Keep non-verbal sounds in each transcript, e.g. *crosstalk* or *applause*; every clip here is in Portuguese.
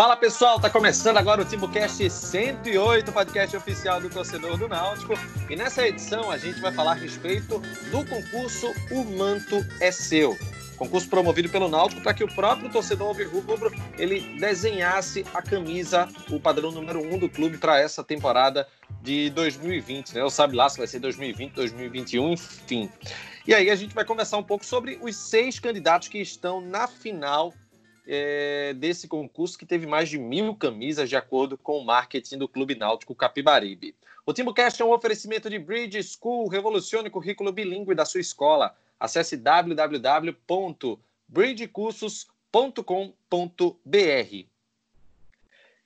Fala pessoal, tá começando agora o TimbuCast 108, podcast oficial do torcedor do Náutico. E nessa edição a gente vai falar a respeito do concurso O Manto é Seu. Concurso promovido pelo Náutico para que o próprio torcedor alvirrubro ele desenhasse a camisa, o padrão número um do clube para essa temporada de 2020, né? Ou sabe lá se vai ser 2020, 2021, enfim. E aí a gente vai conversar um pouco sobre os seis candidatos que estão na final é, desse concurso que teve mais de mil camisas, de acordo com o marketing do Clube Náutico Capibaribe. O TimbuCast é um oferecimento de Bridge School, revolucione o currículo bilíngue da sua escola. Acesse www.bridgecursos.com.br.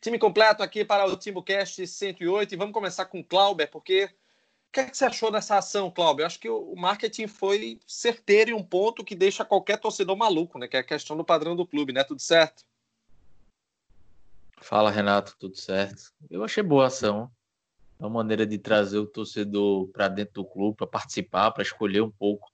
Time completo aqui para o TimbuCast 108 e vamos começar com Clauber, porque que, é que você achou dessa ação, Cláudio? Eu acho que o marketing foi certeiro em um ponto que deixa qualquer torcedor maluco, né? Que é a questão do padrão do clube, né? Tudo certo? Fala, Renato, tudo certo? Eu achei boa a ação. É uma maneira de trazer o torcedor para dentro do clube, para participar, para escolher um pouco,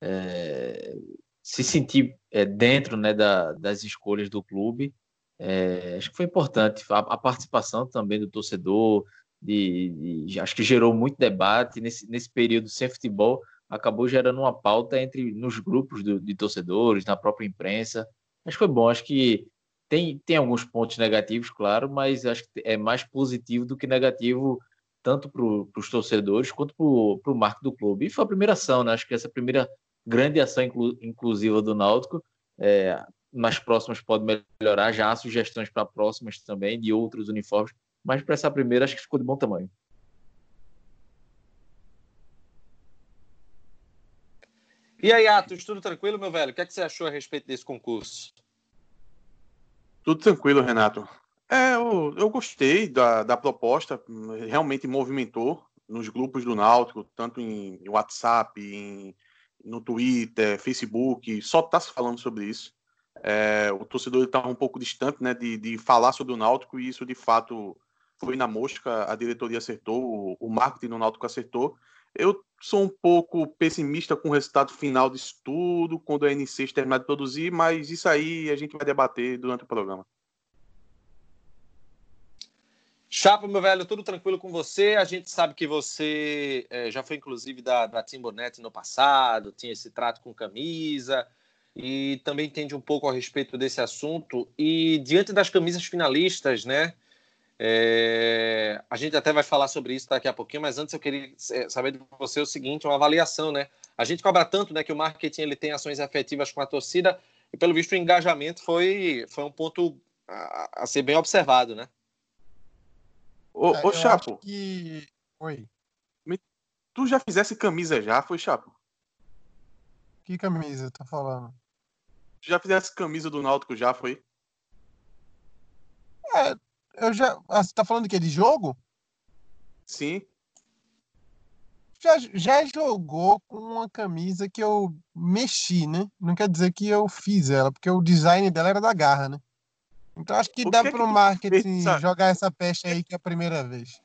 é, se sentir é, dentro né, da, das escolhas do clube. É, acho que foi importante a, a participação também do torcedor, de, de, acho que gerou muito debate nesse, nesse período sem futebol, acabou gerando uma pauta entre nos grupos do, de torcedores, na própria imprensa. Acho que foi bom, acho que tem, tem alguns pontos negativos, claro, mas acho que é mais positivo do que negativo tanto para os torcedores quanto para o marco do clube. E foi a primeira ação, né? Acho que essa primeira grande ação inclu, inclusiva do Náutico. É, nas próximas pode melhorar, já há sugestões para próximas também de outros uniformes mas para essa primeira acho que ficou de bom tamanho. E aí, Atos, tudo tranquilo, meu velho? O que, é que você achou a respeito desse concurso? Tudo tranquilo, Renato. É, eu, eu gostei da, da proposta, realmente movimentou nos grupos do Náutico, tanto em, em WhatsApp, em, no Twitter, Facebook, só está se falando sobre isso. É, o torcedor está um pouco distante né, de, de falar sobre o Náutico e isso de fato foi na mosca, a diretoria acertou, o marketing no Náutico acertou. Eu sou um pouco pessimista com o resultado final disso tudo, quando a N6 terminar de produzir, mas isso aí a gente vai debater durante o programa. Chapa, meu velho, tudo tranquilo com você? A gente sabe que você é, já foi, inclusive, da, da Timbonet no passado, tinha esse trato com camisa e também entende um pouco a respeito desse assunto. E diante das camisas finalistas, né? É, a gente até vai falar sobre isso daqui a pouquinho, mas antes eu queria é, saber de você o seguinte, uma avaliação, né? A gente cobra tanto, né, que o marketing ele tem ações efetivas com a torcida e pelo visto o engajamento foi, foi um ponto a, a ser bem observado, né? Ô, é, ô Chapo. Que... Oi. Tu já fizesse camisa já, foi Chapo? Que camisa tá falando? Tu já fizesse camisa do Náutico já, foi? É, eu já. Ah, você tá falando de quê? De jogo? Sim. Já, já jogou com uma camisa que eu mexi, né? Não quer dizer que eu fiz ela, porque o design dela era da garra, né? Então acho que o dá que pro é que marketing fez, jogar essa peste aí que é a primeira vez.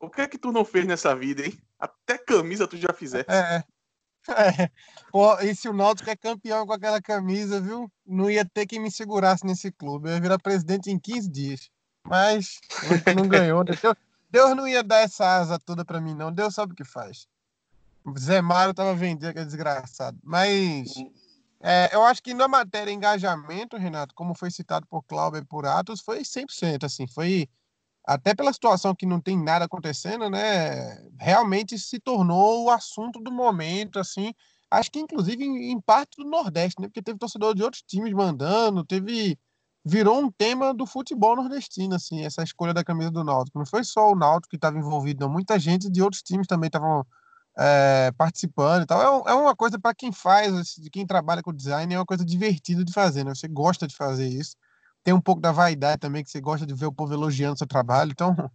O que é que tu não fez nessa vida, hein? Até camisa tu já fizeste. É. *laughs* é. Pô, e se o Náutico é campeão com aquela camisa, viu? Não ia ter quem me segurasse nesse clube. Eu ia virar presidente em 15 dias. Mas não ganhou. Né? Deus, Deus não ia dar essa asa toda para mim, não. Deus sabe o que faz. Zé Mário tava vendendo aquele desgraçado. Mas é, eu acho que na matéria engajamento, Renato, como foi citado por Cláudio e por Atos, foi 100%. Assim, foi até pela situação que não tem nada acontecendo, né? Realmente se tornou o assunto do momento, assim. Acho que inclusive em, em parte do Nordeste, né? Porque teve torcedor de outros times mandando, teve virou um tema do futebol nordestino, assim, essa escolha da camisa do Náutico. Não foi só o Náutico que estava envolvido, muita gente de outros times também estavam é, participando e tal. É, é uma coisa para quem faz, de quem trabalha com design, é uma coisa divertida de fazer, né? Você gosta de fazer isso. Tem um pouco da vaidade também, que você gosta de ver o povo elogiando seu trabalho. Então, *laughs*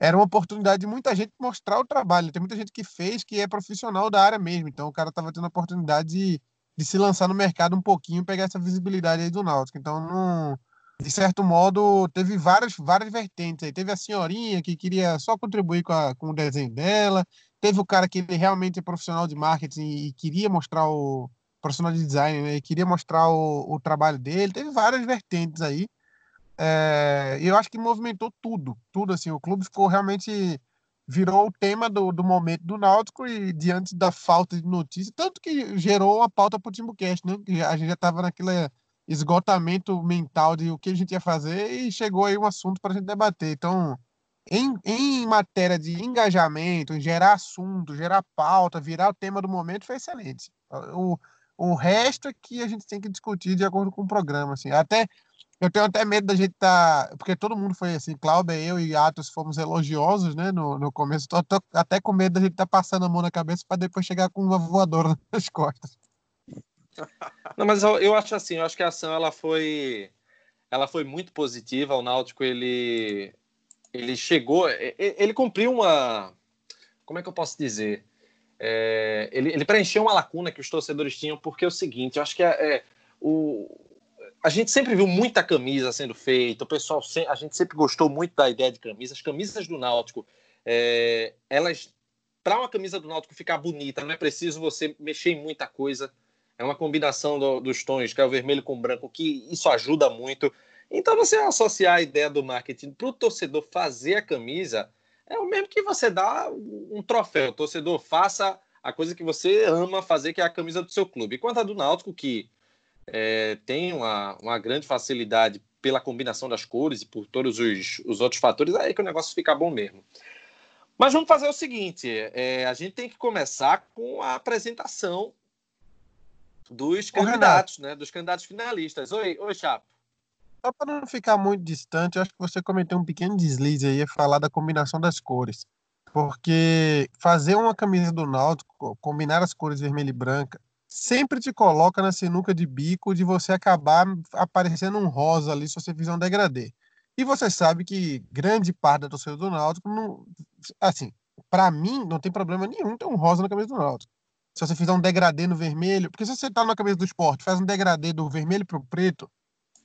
era uma oportunidade de muita gente mostrar o trabalho. Tem muita gente que fez, que é profissional da área mesmo. Então, o cara estava tendo a oportunidade de, de se lançar no mercado um pouquinho, pegar essa visibilidade aí do Náutico. Então, não de certo modo, teve várias, várias vertentes aí. Teve a senhorinha que queria só contribuir com, a, com o desenho dela, teve o cara que ele realmente é profissional de marketing e queria mostrar o profissional de design, né? E queria mostrar o, o trabalho dele. Teve várias vertentes aí. É, eu acho que movimentou tudo, tudo assim. O clube ficou realmente virou o tema do, do momento do Náutico e diante da falta de notícia, tanto que gerou a pauta para o Timbucast, né? A gente já estava naquele esgotamento mental de o que a gente ia fazer e chegou aí um assunto para a gente debater. Então, em, em matéria de engajamento, em gerar assunto, gerar pauta, virar o tema do momento, foi excelente. O, o resto é que a gente tem que discutir de acordo com o programa, assim. Até eu tenho até medo da gente. Tá, porque todo mundo foi assim, Cláudia, eu e Atos fomos elogiosos, né, no, no começo. Tô, até com medo da gente tá passando a mão na cabeça para depois chegar com uma voadora *laughs* nas costas. Não, mas eu, eu, acho assim, eu acho que a ação ela foi, ela foi muito positiva. O Náutico ele, ele chegou, ele cumpriu uma, como é que eu posso dizer? É, ele, ele, preencheu uma lacuna que os torcedores tinham, porque é o seguinte, eu acho que é, é o, a gente sempre viu muita camisa sendo feita, o pessoal, a gente sempre gostou muito da ideia de camisa. As camisas do Náutico, é, elas, para uma camisa do Náutico ficar bonita, não é preciso você mexer em muita coisa. É uma combinação do, dos tons, que é o vermelho com o branco, que isso ajuda muito. Então, você associar a ideia do marketing para o torcedor fazer a camisa, é o mesmo que você dá um troféu. O torcedor faça a coisa que você ama fazer, que é a camisa do seu clube. Enquanto a do Náutico, que é, tem uma, uma grande facilidade pela combinação das cores e por todos os, os outros fatores, aí que o negócio fica bom mesmo. Mas vamos fazer o seguinte: é, a gente tem que começar com a apresentação dos candidatos, né? Dos candidatos finalistas. Oi, oi, Chapo. Só para não ficar muito distante, acho que você cometeu um pequeno deslize aí, falar da combinação das cores. Porque fazer uma camisa do Náutico, combinar as cores vermelha e branca, sempre te coloca na sinuca de bico de você acabar aparecendo um rosa ali se você fizer um degradê. E você sabe que grande parte da torcida do Náutico, não, assim, para mim, não tem problema nenhum ter um rosa na camisa do Náutico. Se você fizer um degradê no vermelho, porque se você tá na camisa do esporte, faz um degradê do vermelho pro preto,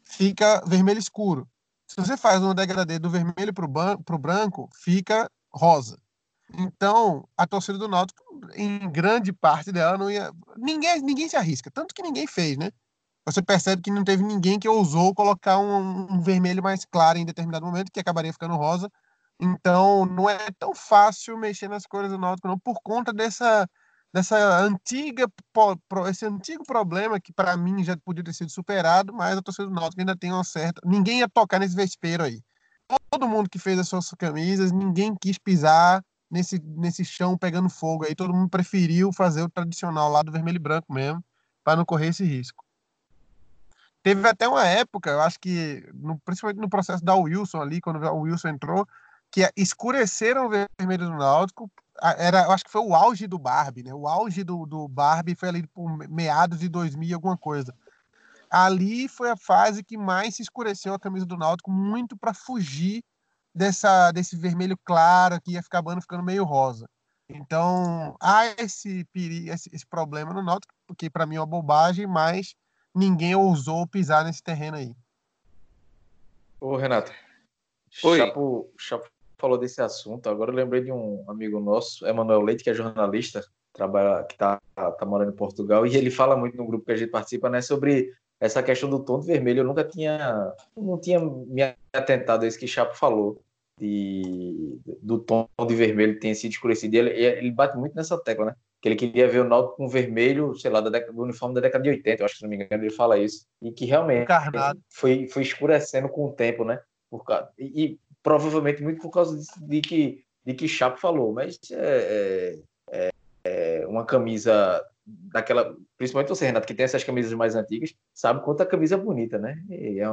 fica vermelho escuro. Se você faz um degradê do vermelho pro, pro branco, fica rosa. Então, a torcida do Náutico, em grande parte dela, não ia. Ninguém, ninguém se arrisca, tanto que ninguém fez, né? Você percebe que não teve ninguém que ousou colocar um, um vermelho mais claro em determinado momento, que acabaria ficando rosa. Então, não é tão fácil mexer nas cores do Náutico, não, por conta dessa, dessa antiga, esse antigo problema que para mim já podia ter sido superado, mas a torcida do Náutico ainda tem uma certa. Ninguém ia tocar nesse vespeiro aí. Todo mundo que fez as suas camisas, ninguém quis pisar nesse, nesse chão pegando fogo aí. Todo mundo preferiu fazer o tradicional lá do vermelho e branco mesmo, para não correr esse risco. Teve até uma época, eu acho que, no, principalmente no processo da Wilson ali, quando o Wilson entrou, que escureceram o vermelho do Náutico. Era, eu acho que foi o auge do Barbie, né? O auge do, do Barbie foi ali por meados de 2000 alguma coisa. Ali foi a fase que mais se escureceu a camisa do Náutico, muito para fugir dessa, desse vermelho claro que ia ficar ficando meio rosa. Então, há esse, esse, esse problema no Náutico, porque para mim é uma bobagem, mas ninguém ousou pisar nesse terreno aí. Ô, Renato. Oi. Chapo, Chapo falou desse assunto. Agora eu lembrei de um amigo nosso, Emanuel Leite, que é jornalista, trabalha, que está tá morando em Portugal, e ele fala muito no grupo que a gente participa, né, sobre essa questão do tom de vermelho. Eu nunca tinha, não tinha me atentado a isso que Chapo falou de, do tom de vermelho tem sido escurecido. E ele, ele bate muito nessa tecla, né? Que ele queria ver o Náutico com vermelho, sei lá, da década, do uniforme da década de 80, eu acho que se não me engano, ele fala isso. E que realmente foi, foi escurecendo com o tempo, né? Por, e, e provavelmente muito por causa de, de, que, de que Chapo falou, mas é, é, é uma camisa daquela, principalmente você, Renato, que tem essas camisas mais antigas, sabe quanto a camisa é bonita, né? É, é,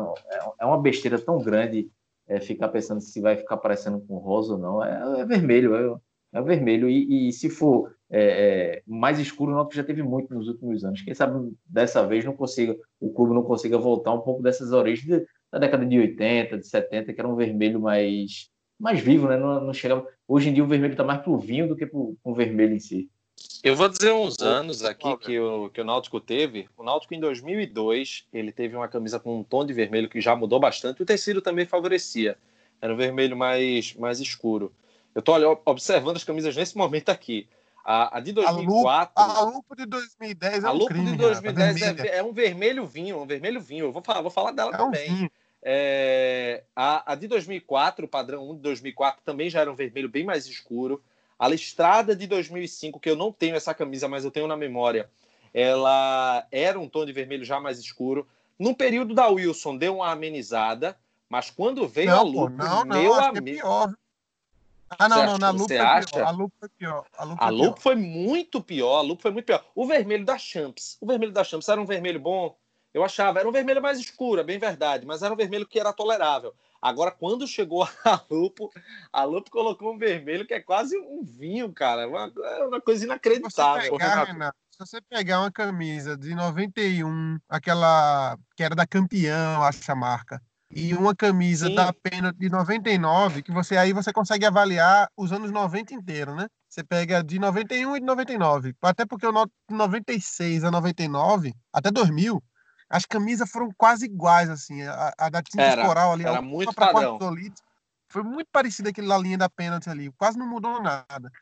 é uma besteira tão grande é, ficar pensando se vai ficar parecendo com rosa ou não. É, é vermelho, é, é vermelho. E, e se for é, é mais escuro, não, que já teve muito nos últimos anos. Quem sabe dessa vez não consiga, o clube não consiga voltar um pouco dessas origens da década de 80, de 70, que era um vermelho mais, mais vivo, né? Não, não chegava... Hoje em dia o vermelho está mais pro vinho do que pro, pro vermelho em si. Eu vou dizer uns anos aqui que o, que o Náutico teve. O Náutico, em 2002, ele teve uma camisa com um tom de vermelho que já mudou bastante. O tecido também favorecia. Era um vermelho mais, mais escuro. Eu estou observando as camisas nesse momento aqui. A, a de 2004. A Lupo, de 2010 é a um Lupo crime, de 2010 é, é, um vermelho vinho, um vermelho vinho. Eu vou falar, vou falar dela é também. Um É, a, a, de 2004, o padrão 1 de 2004, também já era um vermelho bem mais escuro. A listrada de 2005, que eu não tenho essa camisa, mas eu tenho na memória, ela era um tom de vermelho já mais escuro. No período da Wilson, deu uma amenizada, mas quando veio não, a Lupo, não, não, meu amigo. É pior. Ah, não, não, na Lupo foi acha? pior. A Lupo foi pior. A Lupo, a Lupo foi muito pior. A Lupo foi muito pior. O vermelho da Champs. O vermelho da Champs era um vermelho bom. Eu achava, era um vermelho mais escuro, é bem verdade, mas era um vermelho que era tolerável. Agora, quando chegou a *laughs* Lupo, a Lupo colocou um vermelho que é quase um vinho, cara. Uma, é uma coisa inacreditável. Se você, pegar, Renato, se você pegar uma camisa de 91, aquela que era da campeão, acho a marca, e uma camisa Sim. da pena de 99, que você aí você consegue avaliar os anos 90 inteiro, né? Você pega de 91 e de 99. Até porque noto 96 a 99, até 2000, as camisas foram quase iguais, assim. A, a da tinta era, coral ali, era muito padrão. foi muito parecida aquela linha da pênalti ali. Quase não mudou nada.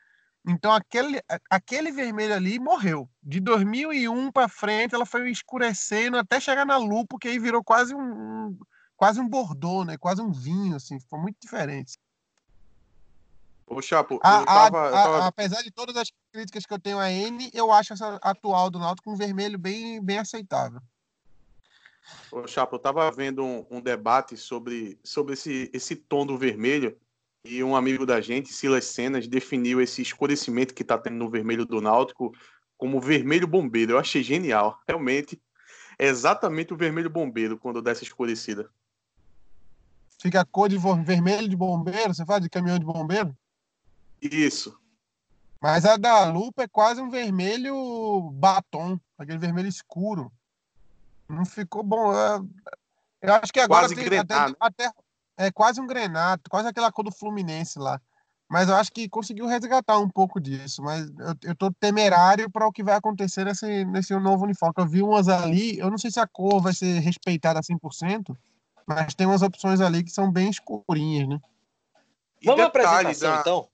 Então aquele, aquele vermelho ali morreu. De 2001 para frente, ela foi escurecendo até chegar na lupa, que aí virou quase um, quase um bordô, né? Quase um vinho, assim, ficou muito diferente. Ô, Chapo, a, tava, a, tava... apesar de todas as críticas que eu tenho a N, eu acho essa atual do Náutico com um vermelho bem, bem aceitável. Ô, Chapo, eu tava vendo um, um, debate sobre, sobre esse, esse tom do vermelho e um amigo da gente, Silas Cenas, definiu esse escurecimento que tá tendo no vermelho do Náutico como vermelho bombeiro. Eu achei genial. Realmente, é exatamente o vermelho bombeiro quando dá essa escurecida. Fica a cor de vermelho de bombeiro, você fala de caminhão de bombeiro? Isso. Mas a da lupa é quase um vermelho batom, aquele vermelho escuro. Não ficou bom. Eu acho que agora quase tem, até, até, é quase um grenato, quase aquela cor do Fluminense lá. Mas eu acho que conseguiu resgatar um pouco disso. Mas eu, eu tô temerário para o que vai acontecer nesse, nesse novo uniforme. Eu vi umas ali, eu não sei se a cor vai ser respeitada 100%, mas tem umas opções ali que são bem escurinhas, né? E Vamos à apresentação, da... então?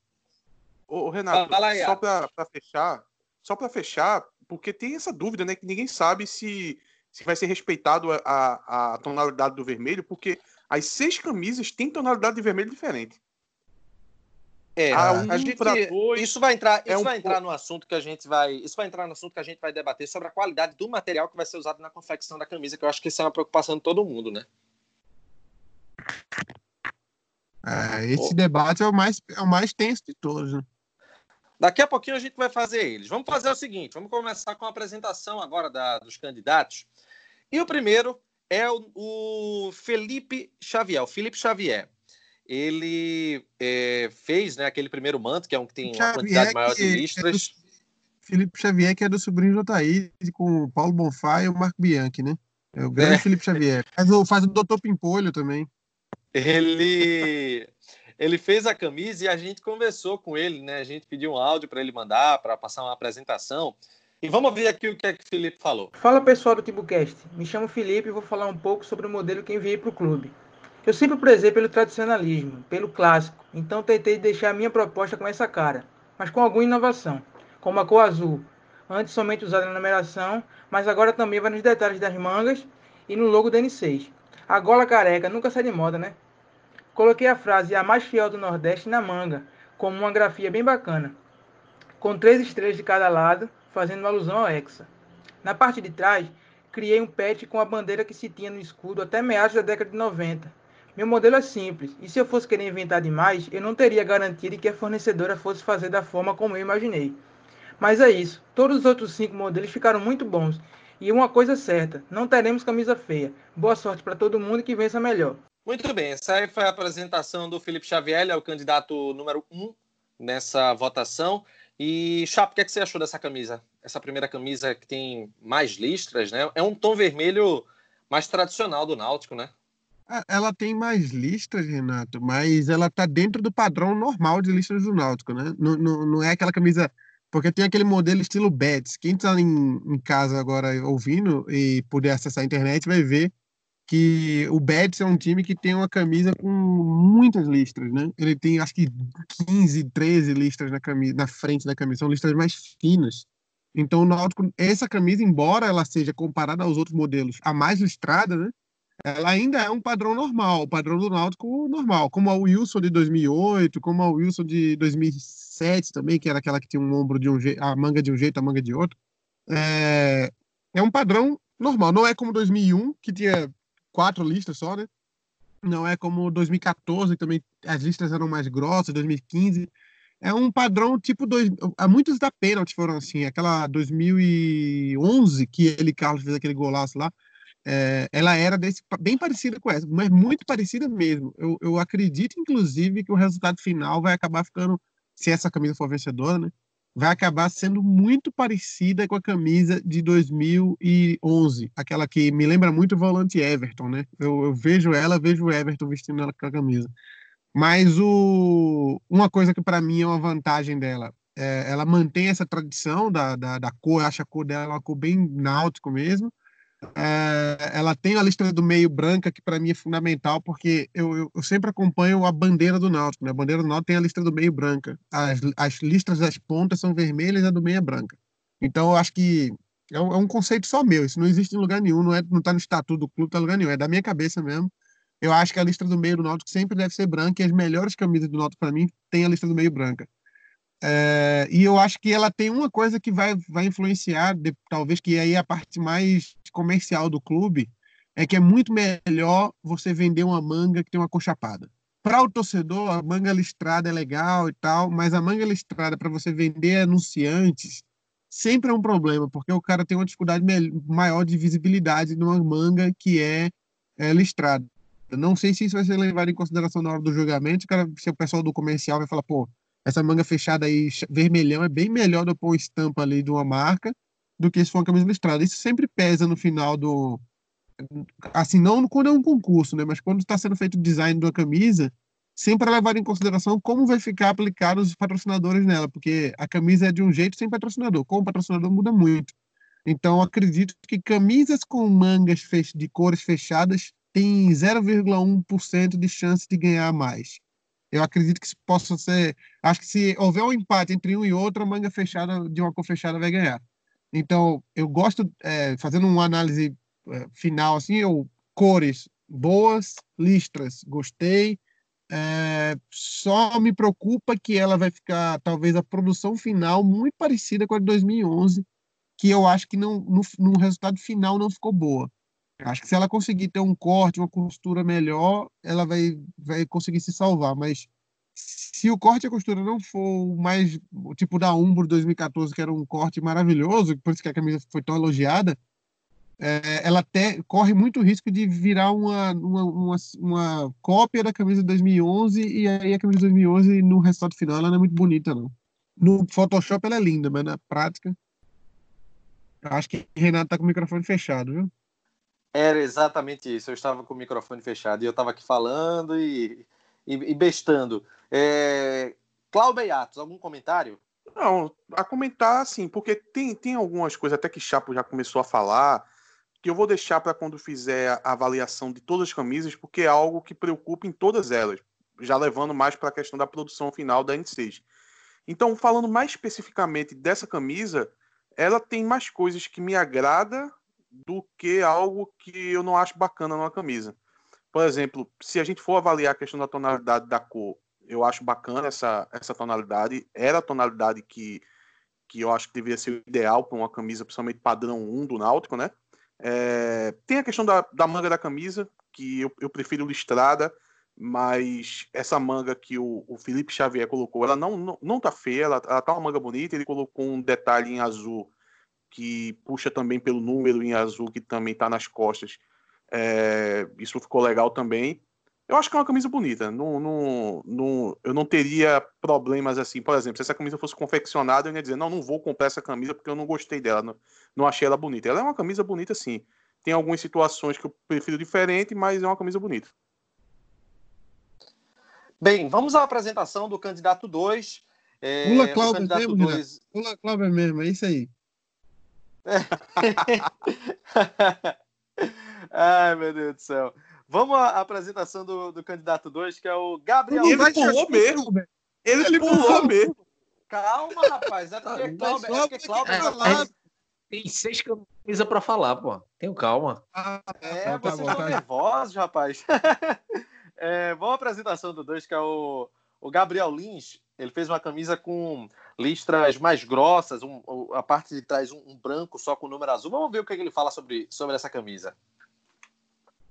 Ô, Renato, ah, só para fechar, só para fechar, porque tem essa dúvida, né, que ninguém sabe se, se vai ser respeitado a, a, a tonalidade do vermelho, porque as seis camisas têm tonalidade de vermelho diferente. É, um a gente, dois, isso vai entrar, é isso um vai entrar no assunto que a gente vai, isso vai entrar no assunto que a gente vai debater sobre a qualidade do material que vai ser usado na confecção da camisa, que eu acho que isso é uma preocupação de todo mundo, né? É, esse debate é o, mais, é o mais tenso de todos. Né? Daqui a pouquinho a gente vai fazer eles. Vamos fazer o seguinte: vamos começar com a apresentação agora da, dos candidatos. E o primeiro é o, o Felipe Xavier. O Felipe Xavier. Ele é, fez né, aquele primeiro manto, que é um que tem uma quantidade maior de listras. É Felipe Xavier, que é do sobrinho do Otaí, com o Paulo Bonfá e o Marco Bianchi, né? É o grande é. Felipe Xavier. Faz o, faz o Doutor Pimpolho também ele ele fez a camisa e a gente conversou com ele, né? A gente pediu um áudio para ele mandar, para passar uma apresentação. E vamos ver aqui o que é que o Felipe falou. Fala pessoal do TibuCast, me chamo Felipe e vou falar um pouco sobre o modelo que enviei para o clube. Eu sempre prezei pelo tradicionalismo, pelo clássico, então tentei deixar a minha proposta com essa cara, mas com alguma inovação, como a cor azul, antes somente usada na numeração, mas agora também vai nos detalhes das mangas e no logo da N6. A gola careca nunca sai de moda, né? Coloquei a frase a mais fiel do Nordeste na manga, como uma grafia bem bacana, com três estrelas de cada lado, fazendo alusão ao Hexa. Na parte de trás, criei um patch com a bandeira que se tinha no escudo até meados da década de 90. Meu modelo é simples, e se eu fosse querer inventar demais, eu não teria garantia de que a fornecedora fosse fazer da forma como eu imaginei. Mas é isso, todos os outros cinco modelos ficaram muito bons. E uma coisa certa, não teremos camisa feia. Boa sorte para todo mundo que vença melhor. Muito bem, essa aí foi a apresentação do Felipe Xavier, é o candidato número um nessa votação. E, Chapo, o que, é que você achou dessa camisa? Essa primeira camisa que tem mais listras, né? É um tom vermelho mais tradicional do Náutico, né? É, ela tem mais listras, Renato, mas ela tá dentro do padrão normal de listras do Náutico, né? Não, não, não é aquela camisa. Porque tem aquele modelo estilo Bets. Quem está em, em casa agora ouvindo e puder acessar a internet vai ver que o Betis é um time que tem uma camisa com muitas listras, né? Ele tem acho que 15, 13 listras na camisa, na frente da camisa, são listras mais finas. Então o Náutico, essa camisa, embora ela seja comparada aos outros modelos a mais listrada, né? ela ainda é um padrão normal, o padrão do Náutico normal, como a Wilson de 2008, como a Wilson de 2007 também, que era aquela que tinha um ombro de um jeito, a manga de um jeito, a manga de outro. É, é um padrão normal, não é como 2001, que tinha quatro listas só, né? Não é como 2014, também as listas eram mais grossas, 2015. É um padrão tipo. Dois, muitos da pênalti foram assim. Aquela 2011, que ele, Carlos, fez aquele golaço lá, é, ela era desse, bem parecida com essa, mas muito parecida mesmo. Eu, eu acredito, inclusive, que o resultado final vai acabar ficando, se essa camisa for vencedora, né? Vai acabar sendo muito parecida com a camisa de 2011, aquela que me lembra muito o volante Everton, né? Eu, eu vejo ela, vejo o Everton vestindo ela com a camisa. Mas o, uma coisa que para mim é uma vantagem dela, é, ela mantém essa tradição da, da, da cor, eu acho a cor dela uma cor bem náutico mesmo, é, ela tem a lista do meio branca, que para mim é fundamental, porque eu, eu, eu, sempre acompanho a bandeira do Náutico. Né? A bandeira do Náutico tem a lista do meio branca. As, as listas das pontas são vermelhas e a do meio é branca. Então, eu acho que é um, é um, conceito só meu. Isso não existe em lugar nenhum, não está é, não tá no estatuto do clube, tá em lugar nenhum. É da minha cabeça mesmo. Eu acho que a lista do meio do Náutico sempre deve ser branca e as melhores camisas do Náutico, para mim, tem a lista do meio branca. É, e eu acho que ela tem uma coisa que vai, vai influenciar, de, talvez que aí é a parte mais comercial do clube, é que é muito melhor você vender uma manga que tem uma cor chapada. Para o torcedor, a manga listrada é legal e tal, mas a manga listrada para você vender anunciantes sempre é um problema, porque o cara tem uma dificuldade maior de visibilidade numa manga que é, é listrada. Eu não sei se isso vai ser levado em consideração na hora do julgamento, cara, se o pessoal do comercial vai falar, pô, essa manga fechada aí, vermelhão, é bem melhor do que pôr estampa ali de uma marca do que se for uma camisa listrada. Isso sempre pesa no final do. Assim, não quando é um concurso, né? Mas quando está sendo feito o design de uma camisa, sempre é levar em consideração como vai ficar aplicado os patrocinadores nela, porque a camisa é de um jeito sem patrocinador. Com o patrocinador muda muito. Então, acredito que camisas com mangas de cores fechadas têm 0,1% de chance de ganhar mais. Eu acredito que possa ser. Acho que se houver um empate entre um e outro, a manga fechada de uma cor fechada vai ganhar. Então, eu gosto, é, fazendo uma análise é, final, assim, eu, cores boas, listras, gostei. É, só me preocupa que ela vai ficar, talvez, a produção final muito parecida com a de 2011, que eu acho que não, no, no resultado final não ficou boa. Acho que se ela conseguir ter um corte, uma costura melhor, ela vai, vai conseguir se salvar. Mas se o corte e a costura não for mais tipo da Umbro 2014, que era um corte maravilhoso, por isso que a camisa foi tão elogiada, é, ela até corre muito risco de virar uma, uma, uma, uma, cópia da camisa de 2011 e aí a camisa de 2011 no resultado final ela não é muito bonita não. No Photoshop ela é linda, mas na prática acho que Renato tá com o microfone fechado, viu? Era exatamente isso. Eu estava com o microfone fechado e eu estava aqui falando e, e, e bestando. É... Cláudio algum comentário? Não, a comentar assim, porque tem, tem algumas coisas, até que Chapo já começou a falar, que eu vou deixar para quando fizer a avaliação de todas as camisas, porque é algo que preocupa em todas elas, já levando mais para a questão da produção final da N6. Então, falando mais especificamente dessa camisa, ela tem mais coisas que me agrada do que algo que eu não acho bacana numa camisa. Por exemplo, se a gente for avaliar a questão da tonalidade da cor, eu acho bacana essa, essa tonalidade. Era a tonalidade que, que eu acho que deveria ser ideal para uma camisa, principalmente padrão 1 do Náutico, né? É, tem a questão da, da manga da camisa, que eu, eu prefiro listrada, mas essa manga que o, o Felipe Xavier colocou, ela não, não, não tá feia, ela, ela tá uma manga bonita, ele colocou um detalhe em azul que puxa também pelo número em azul que também está nas costas. É, isso ficou legal também. Eu acho que é uma camisa bonita. Não, não, não, eu não teria problemas assim. Por exemplo, se essa camisa fosse confeccionada, eu ia dizer: não, não vou comprar essa camisa porque eu não gostei dela, não, não achei ela bonita. Ela é uma camisa bonita, sim. Tem algumas situações que eu prefiro diferente, mas é uma camisa bonita. Bem, vamos à apresentação do candidato 2. É, Pula Cláudio mesmo, dois... Pula Cláudio mesmo, é isso aí. *laughs* Ai, meu Deus do céu. Vamos à apresentação do, do candidato 2, que é o Gabriel. Ele pulou mesmo. Ele, ele pulou mesmo. Calma, rapaz. É porque Cláudio. É porque Cláudio é, Tem seis camisas para falar, pô. Tenho calma. Ah, é, tá vocês estão tá nervosos, rapaz. *laughs* é, boa apresentação do dois, que é o, o Gabriel Lins. Ele fez uma camisa com listras mais grossas, um, a parte de trás um, um, branco só com o número azul. Vamos ver o que, é que ele fala sobre, sobre essa camisa.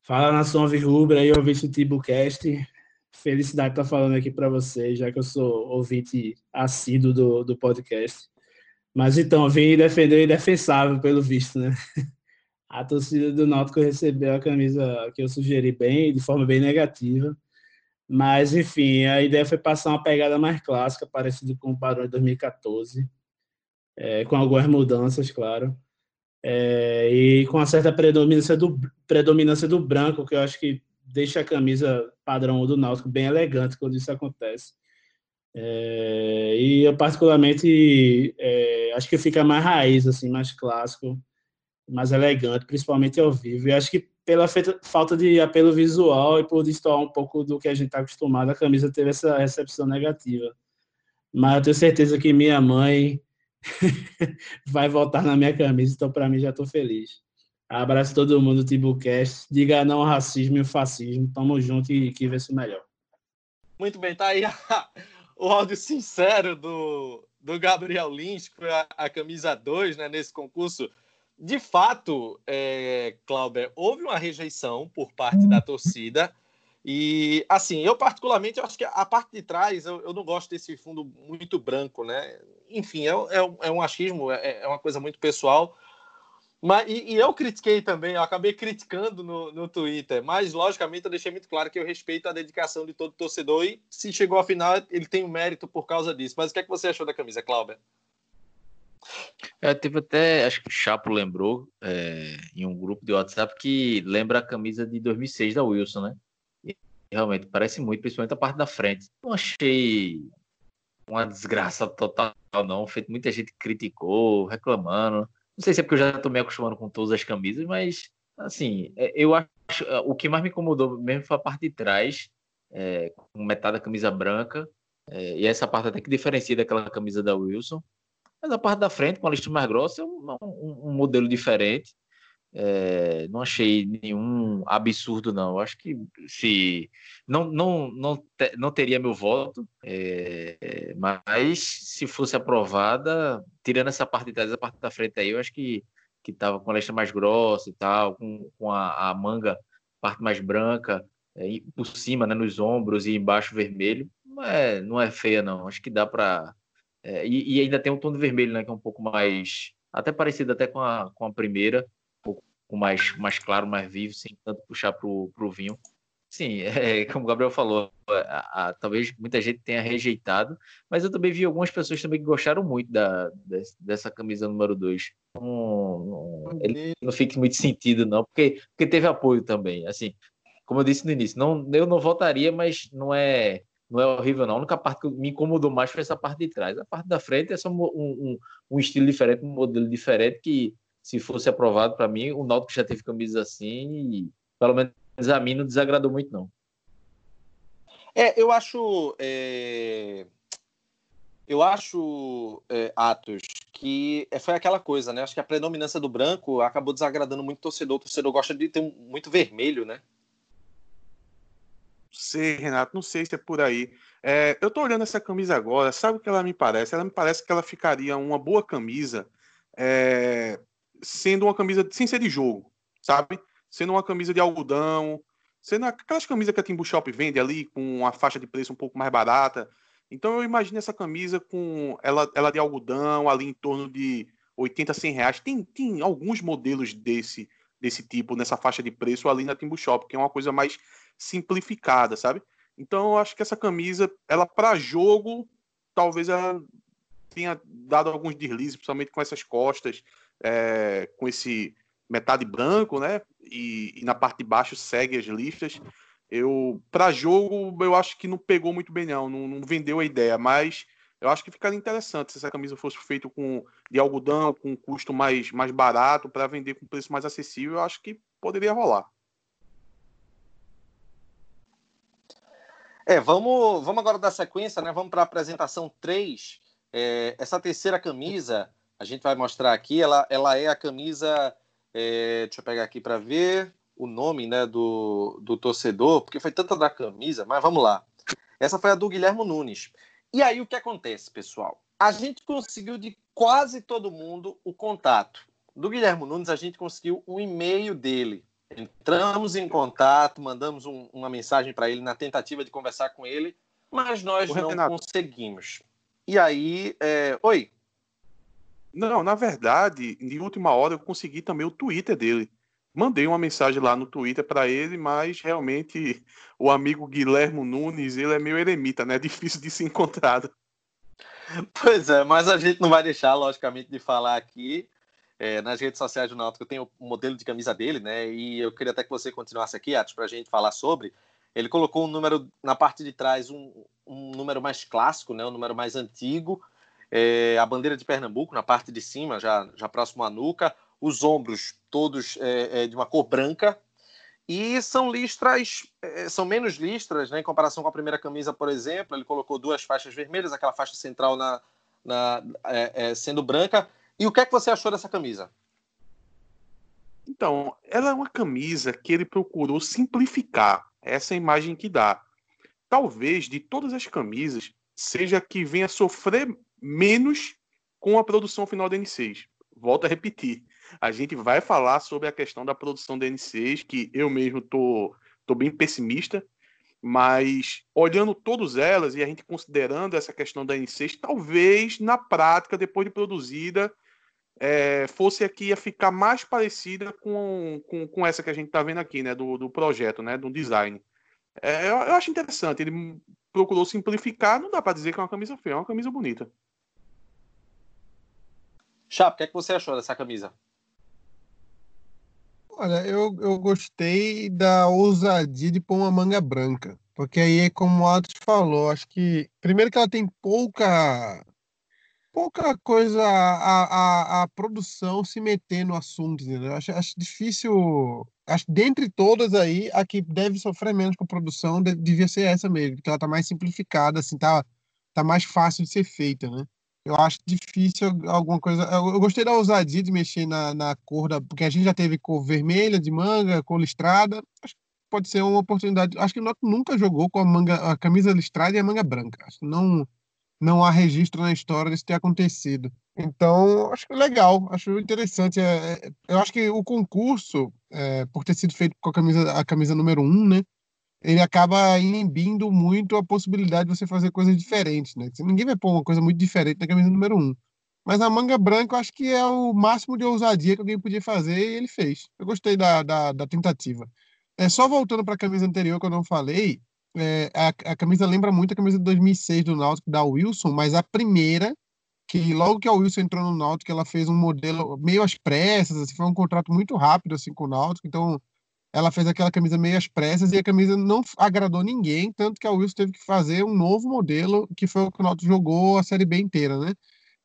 Fala nação Rubra aí, ouvinte do Tibucast. Felicidade estar falando aqui para vocês, já que eu sou ouvinte assíduo do, do podcast. Mas então, vim defender o indefensável, pelo visto, né? *laughs* A torcida do Náutico recebeu a camisa que eu sugeri bem, de forma bem negativa. Mas, enfim, a ideia foi passar uma pegada mais clássica, parecido com o padrão de 2014, é, com algumas mudanças, claro. É, e com uma certa predominância do, predominância do branco, que eu acho que deixa a camisa padrão do Náutico bem elegante quando isso acontece. É, e eu particularmente é, acho que fica mais raiz, assim, mais clássico, mais elegante, principalmente ao vivo. E acho que pela feita, falta de apelo visual e por destoar um pouco do que a gente está acostumado, a camisa teve essa recepção negativa. Mas eu tenho certeza que minha mãe *laughs* vai voltar na minha camisa, então para mim já estou feliz. Abraço todo mundo do Tibucast. Diga não ao racismo e ao fascismo. Tamo junto e que vê se melhor. Muito bem, tá aí o áudio sincero do, do Gabriel Lins, que foi a, a camisa 2 né, nesse concurso. De fato, é, Clauber, houve uma rejeição por parte da torcida. E, assim, eu particularmente, acho que a parte de trás, eu, eu não gosto desse fundo muito branco, né? Enfim, é, é, é um achismo, é, é uma coisa muito pessoal. Mas, e, e, eu critiquei também, eu acabei criticando no, no Twitter, mas logicamente eu deixei muito claro que eu respeito a dedicação de todo torcedor e se chegou à final, ele tem o um mérito por causa disso. Mas o que é que você achou da camisa, Cláudia? É, teve até, acho que o Chapo lembrou é, em um grupo de WhatsApp que lembra a camisa de 2006 da Wilson, né? E realmente parece muito, principalmente a parte da frente. Não achei uma desgraça total, não. Feito, muita gente criticou, reclamando. Não sei se é porque eu já estou me acostumando com todas as camisas, mas assim, é, eu acho é, o que mais me incomodou mesmo foi a parte de trás, é, com metade da camisa branca, é, e essa parte até que diferencia daquela camisa da Wilson. Mas a parte da frente, com a lista mais grossa, é um, um, um modelo diferente. É, não achei nenhum absurdo, não. Acho que se não, não, não, te, não teria meu voto, é, mas se fosse aprovada, tirando essa parte de trás, a parte da frente aí, eu acho que que estava com a lista mais grossa e tal, com, com a, a manga parte mais branca, é, por cima, né, nos ombros e embaixo vermelho, não é, não é feia, não. Acho que dá para. É, e, e, ainda tem um tom de vermelho, né, que é um pouco mais. Até parecido até com a, com a primeira, com mais, mais claro, mais vivo, sem tanto puxar para o vinho. Sim, *laughs* é, como o Gabriel falou, a, a, talvez muita gente tenha rejeitado, mas eu também vi algumas pessoas também que gostaram muito da, dessa camisa número 2. Não, não, ele não fica muito sentido, não, porque, porque teve apoio também. Assim, como eu disse no início, não, eu não votaria, mas não é não é horrível, não. A única parte que me incomodou mais foi essa parte de trás. A parte da frente é só um, um, um estilo diferente, um modelo diferente que se fosse aprovado para mim, o Náutico já teve camisas assim e pelo menos a mim não desagradou muito não. É, eu acho é... eu acho é, Atos que é, foi aquela coisa, né? Acho que a predominância do branco acabou desagradando muito o torcedor. O torcedor gosta de ter muito vermelho, né? Sei, Renato, não sei se é por aí. É, eu tô olhando essa camisa agora, sabe o que ela me parece? Ela me parece que ela ficaria uma boa camisa é, sendo uma camisa sem ser de jogo, sabe? Sendo uma camisa de algodão, sendo aquelas camisas que a Timbu Shop vende ali com uma faixa de preço um pouco mais barata. Então eu imagino essa camisa com ela, ela de algodão ali em torno de 80, 100 reais. Tem, tem alguns modelos desse desse tipo nessa faixa de preço ali na Timbu Shop, que é uma coisa mais simplificada, sabe? Então eu acho que essa camisa, ela para jogo, talvez ela tenha dado alguns deslizes, principalmente com essas costas é, com esse metade branco, né? E, e, na parte de baixo segue as listas. Eu, para jogo, eu acho que não pegou muito bem, não, não, não vendeu a ideia, mas eu acho que ficaria interessante se essa camisa fosse feita com de algodão, com um custo mais, mais barato, para vender com preço mais acessível, eu acho que poderia rolar. É, vamos, vamos agora dar sequência, né? Vamos para a apresentação 3. É, essa terceira camisa A gente vai mostrar aqui. Ela, ela é a camisa. É, deixa eu pegar aqui para ver o nome né, do, do torcedor, porque foi tanta da camisa, mas vamos lá. Essa foi a do Guilhermo Nunes. E aí o que acontece, pessoal? A gente conseguiu de quase todo mundo o contato. Do Guilhermo Nunes, a gente conseguiu um e-mail dele. Entramos em contato, mandamos um, uma mensagem para ele na tentativa de conversar com ele, mas nós não Renato. conseguimos. E aí, é... oi. Não, na verdade, de última hora eu consegui também o Twitter dele. Mandei uma mensagem lá no Twitter para ele, mas realmente *laughs* o amigo Guilhermo Nunes, ele é meio eremita, né? É *laughs* difícil de se encontrar. Pois é, mas a gente não vai deixar, logicamente, de falar aqui. É, nas redes sociais do Náutico tenho o modelo de camisa dele, né? E eu queria até que você continuasse aqui, Atos, para a gente falar sobre. Ele colocou um número na parte de trás, um, um número mais clássico, né? Um número mais antigo. É, a bandeira de Pernambuco na parte de cima, já, já próximo à nuca os ombros todos é, é, de uma cor branca e são listras, é, são menos listras, né, em comparação com a primeira camisa, por exemplo. Ele colocou duas faixas vermelhas, aquela faixa central na, na é, sendo branca. E o que é que você achou dessa camisa? Então, ela é uma camisa que ele procurou simplificar essa imagem que dá. Talvez de todas as camisas seja que venha sofrer menos com a produção final da N6. Volto a repetir a gente vai falar sobre a questão da produção da N6, que eu mesmo tô, tô bem pessimista, mas olhando todas elas e a gente considerando essa questão da N6, talvez na prática, depois de produzida, é, fosse aqui a ficar mais parecida com, com, com essa que a gente está vendo aqui, né, do, do projeto, né, do design. É, eu, eu acho interessante, ele procurou simplificar, não dá para dizer que é uma camisa feia, é uma camisa bonita. Chapo, o que, é que você achou dessa camisa? Olha, eu, eu gostei da ousadia de pôr uma manga branca. Porque aí é como o Atos falou, acho que. Primeiro que ela tem pouca. Pouca coisa a, a, a produção se meter no assunto, entendeu? Acho, acho difícil. Acho dentre todas aí, a que deve sofrer menos com produção devia ser essa mesmo, porque ela tá mais simplificada, assim, tá, tá mais fácil de ser feita, né? Eu acho difícil alguma coisa. Eu, gostei da ousadia de mexer na, na cor da. Porque a gente já teve cor vermelha de manga, cor listrada. Acho que pode ser uma oportunidade. Acho que o Noto nunca jogou com a manga, a camisa listrada e a manga branca. Acho que não, não há registro na história disso ter acontecido. Então, acho legal, acho interessante. É, é, eu acho que o concurso, é, por ter sido feito com a camisa, a camisa número um, né? ele acaba inibindo muito a possibilidade de você fazer coisas diferentes, né? Ninguém vai pôr uma coisa muito diferente na camisa número um. Mas a manga branca eu acho que é o máximo de ousadia que alguém podia fazer e ele fez. Eu gostei da, da, da tentativa. É, só voltando para a camisa anterior que eu não falei, é, a, a, camisa lembra muito a camisa de 2006 do Náutico da Wilson, mas a primeira, que logo que a Wilson entrou no Náutico, ela fez um modelo meio às pressas, assim, foi um contrato muito rápido assim com o Náutico, então ela fez aquela camisa meio às pressas e a camisa não agradou ninguém, tanto que a Wilson teve que fazer um novo modelo, que foi o que o Náutico jogou a Série B inteira, né?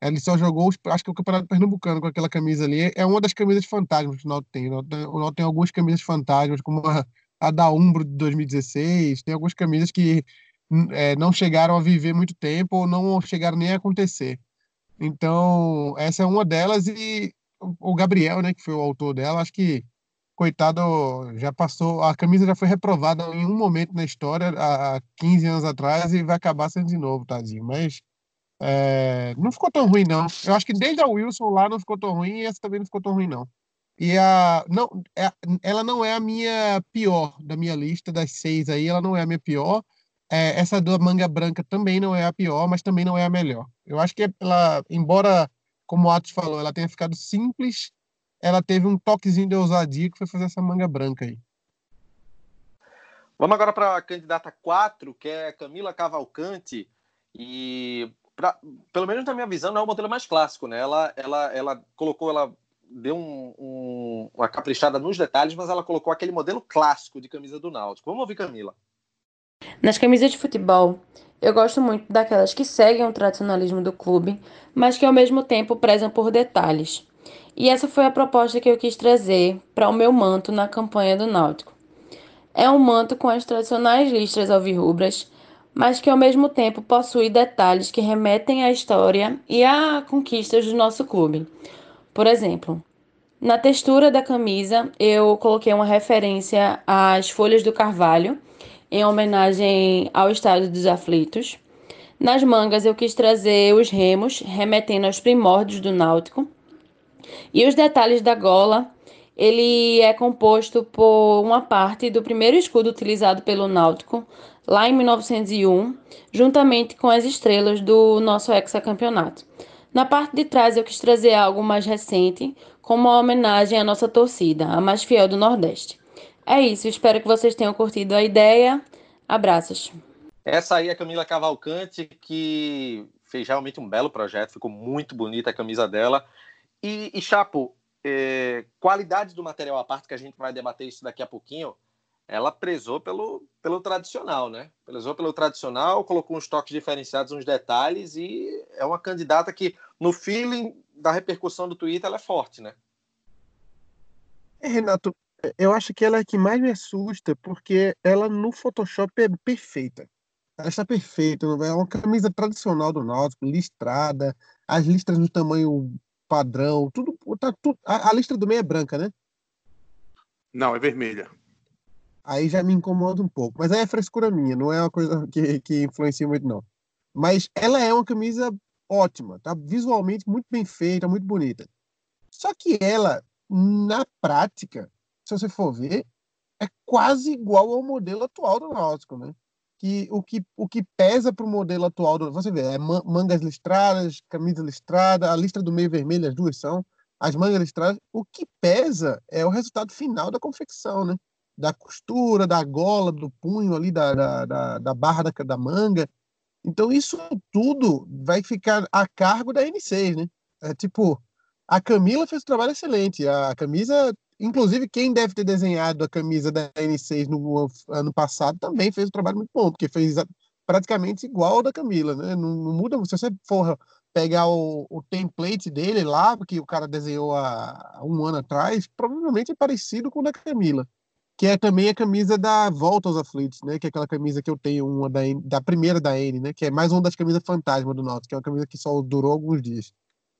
Ele só jogou, acho que o Campeonato Pernambucano com aquela camisa ali. É uma das camisas fantasmas que o Náutico tem. O Náutico tem algumas camisas fantasmas, como a, a da Umbro de 2016. Tem algumas camisas que é, não chegaram a viver muito tempo ou não chegaram nem a acontecer. Então, essa é uma delas e o Gabriel, né, que foi o autor dela, acho que coitado, já passou, a camisa já foi reprovada em um momento na história, há 15 anos atrás, e vai acabar sendo de novo, tadinho. Mas é, não ficou tão ruim, não. Eu acho que desde a Wilson lá não ficou tão ruim, e essa também não ficou tão ruim, não. E a, não, é, ela não é a minha pior da minha lista das seis aí, ela não é a minha pior. É, essa da manga branca também não é a pior, mas também não é a melhor. Eu acho que ela, embora, como o Atos falou, ela tenha ficado simples, ela teve um toquezinho de ousadia que foi fazer essa manga branca aí. Vamos agora para a candidata 4, que é Camila Cavalcante. E, pra, pelo menos na minha visão, não é o modelo mais clássico, né? Ela, ela, ela colocou, ela deu um, um, uma caprichada nos detalhes, mas ela colocou aquele modelo clássico de camisa do Náutico. Vamos ouvir, Camila. Nas camisas de futebol, eu gosto muito daquelas que seguem o tradicionalismo do clube, mas que ao mesmo tempo prezam por detalhes. E essa foi a proposta que eu quis trazer para o meu manto na campanha do Náutico. É um manto com as tradicionais listras alvirrubras, mas que ao mesmo tempo possui detalhes que remetem à história e a conquistas do nosso clube. Por exemplo, na textura da camisa eu coloquei uma referência às folhas do carvalho, em homenagem ao estado dos aflitos. Nas mangas eu quis trazer os remos, remetendo aos primórdios do náutico. E os detalhes da gola ele é composto por uma parte do primeiro escudo utilizado pelo Náutico, lá em 1901, juntamente com as estrelas do nosso hexacampeonato. Na parte de trás eu quis trazer algo mais recente, como uma homenagem à nossa torcida, a mais fiel do Nordeste. É isso, espero que vocês tenham curtido a ideia. Abraços. Essa aí é a Camila Cavalcante, que fez realmente um belo projeto, ficou muito bonita a camisa dela. E, e Chapo, é, qualidade do material à parte, que a gente vai debater isso daqui a pouquinho, ela prezou pelo, pelo tradicional, né? Prezou pelo tradicional, colocou uns toques diferenciados, uns detalhes, e é uma candidata que, no feeling da repercussão do Twitter, ela é forte, né? É, Renato, eu acho que ela é a que mais me assusta, porque ela no Photoshop é perfeita. Ela está perfeita, é uma camisa tradicional do Náutico, listrada, as listras no tamanho padrão, tudo, tá, tudo a, a, lista do meio é branca, né? Não, é vermelha. Aí já me incomoda um pouco, mas aí é frescura minha, não é uma coisa que, que influencia muito não. Mas ela é uma camisa ótima, tá visualmente muito bem feita, muito bonita. Só que ela, na prática, se você for ver, é quase igual ao modelo atual do Náutico, né? que o que, o que pesa para o modelo atual, do, você vê, é mangas listradas, camisa listrada, a listra do meio vermelho, as duas são, as mangas listradas, o que pesa é o resultado final da confecção, né? Da costura, da gola, do punho ali, da, da, da, da barra da, da manga. Então, isso tudo vai ficar a cargo da N6, né? É tipo, a Camila fez um trabalho excelente, a camisa Inclusive, quem deve ter desenhado a camisa da N6 no ano passado também fez um trabalho muito bom, porque fez praticamente igual ao da Camila, né? Não, não muda, se você for pegar o, o, template dele lá, que o cara desenhou há, um ano atrás, provavelmente é parecido com o da Camila, que é também a camisa da Volta aos Aflitos, né? Que é aquela camisa que eu tenho, uma da, N, da primeira da N, né? Que é mais uma das camisas fantasma do Nautilus, que é uma camisa que só durou alguns dias.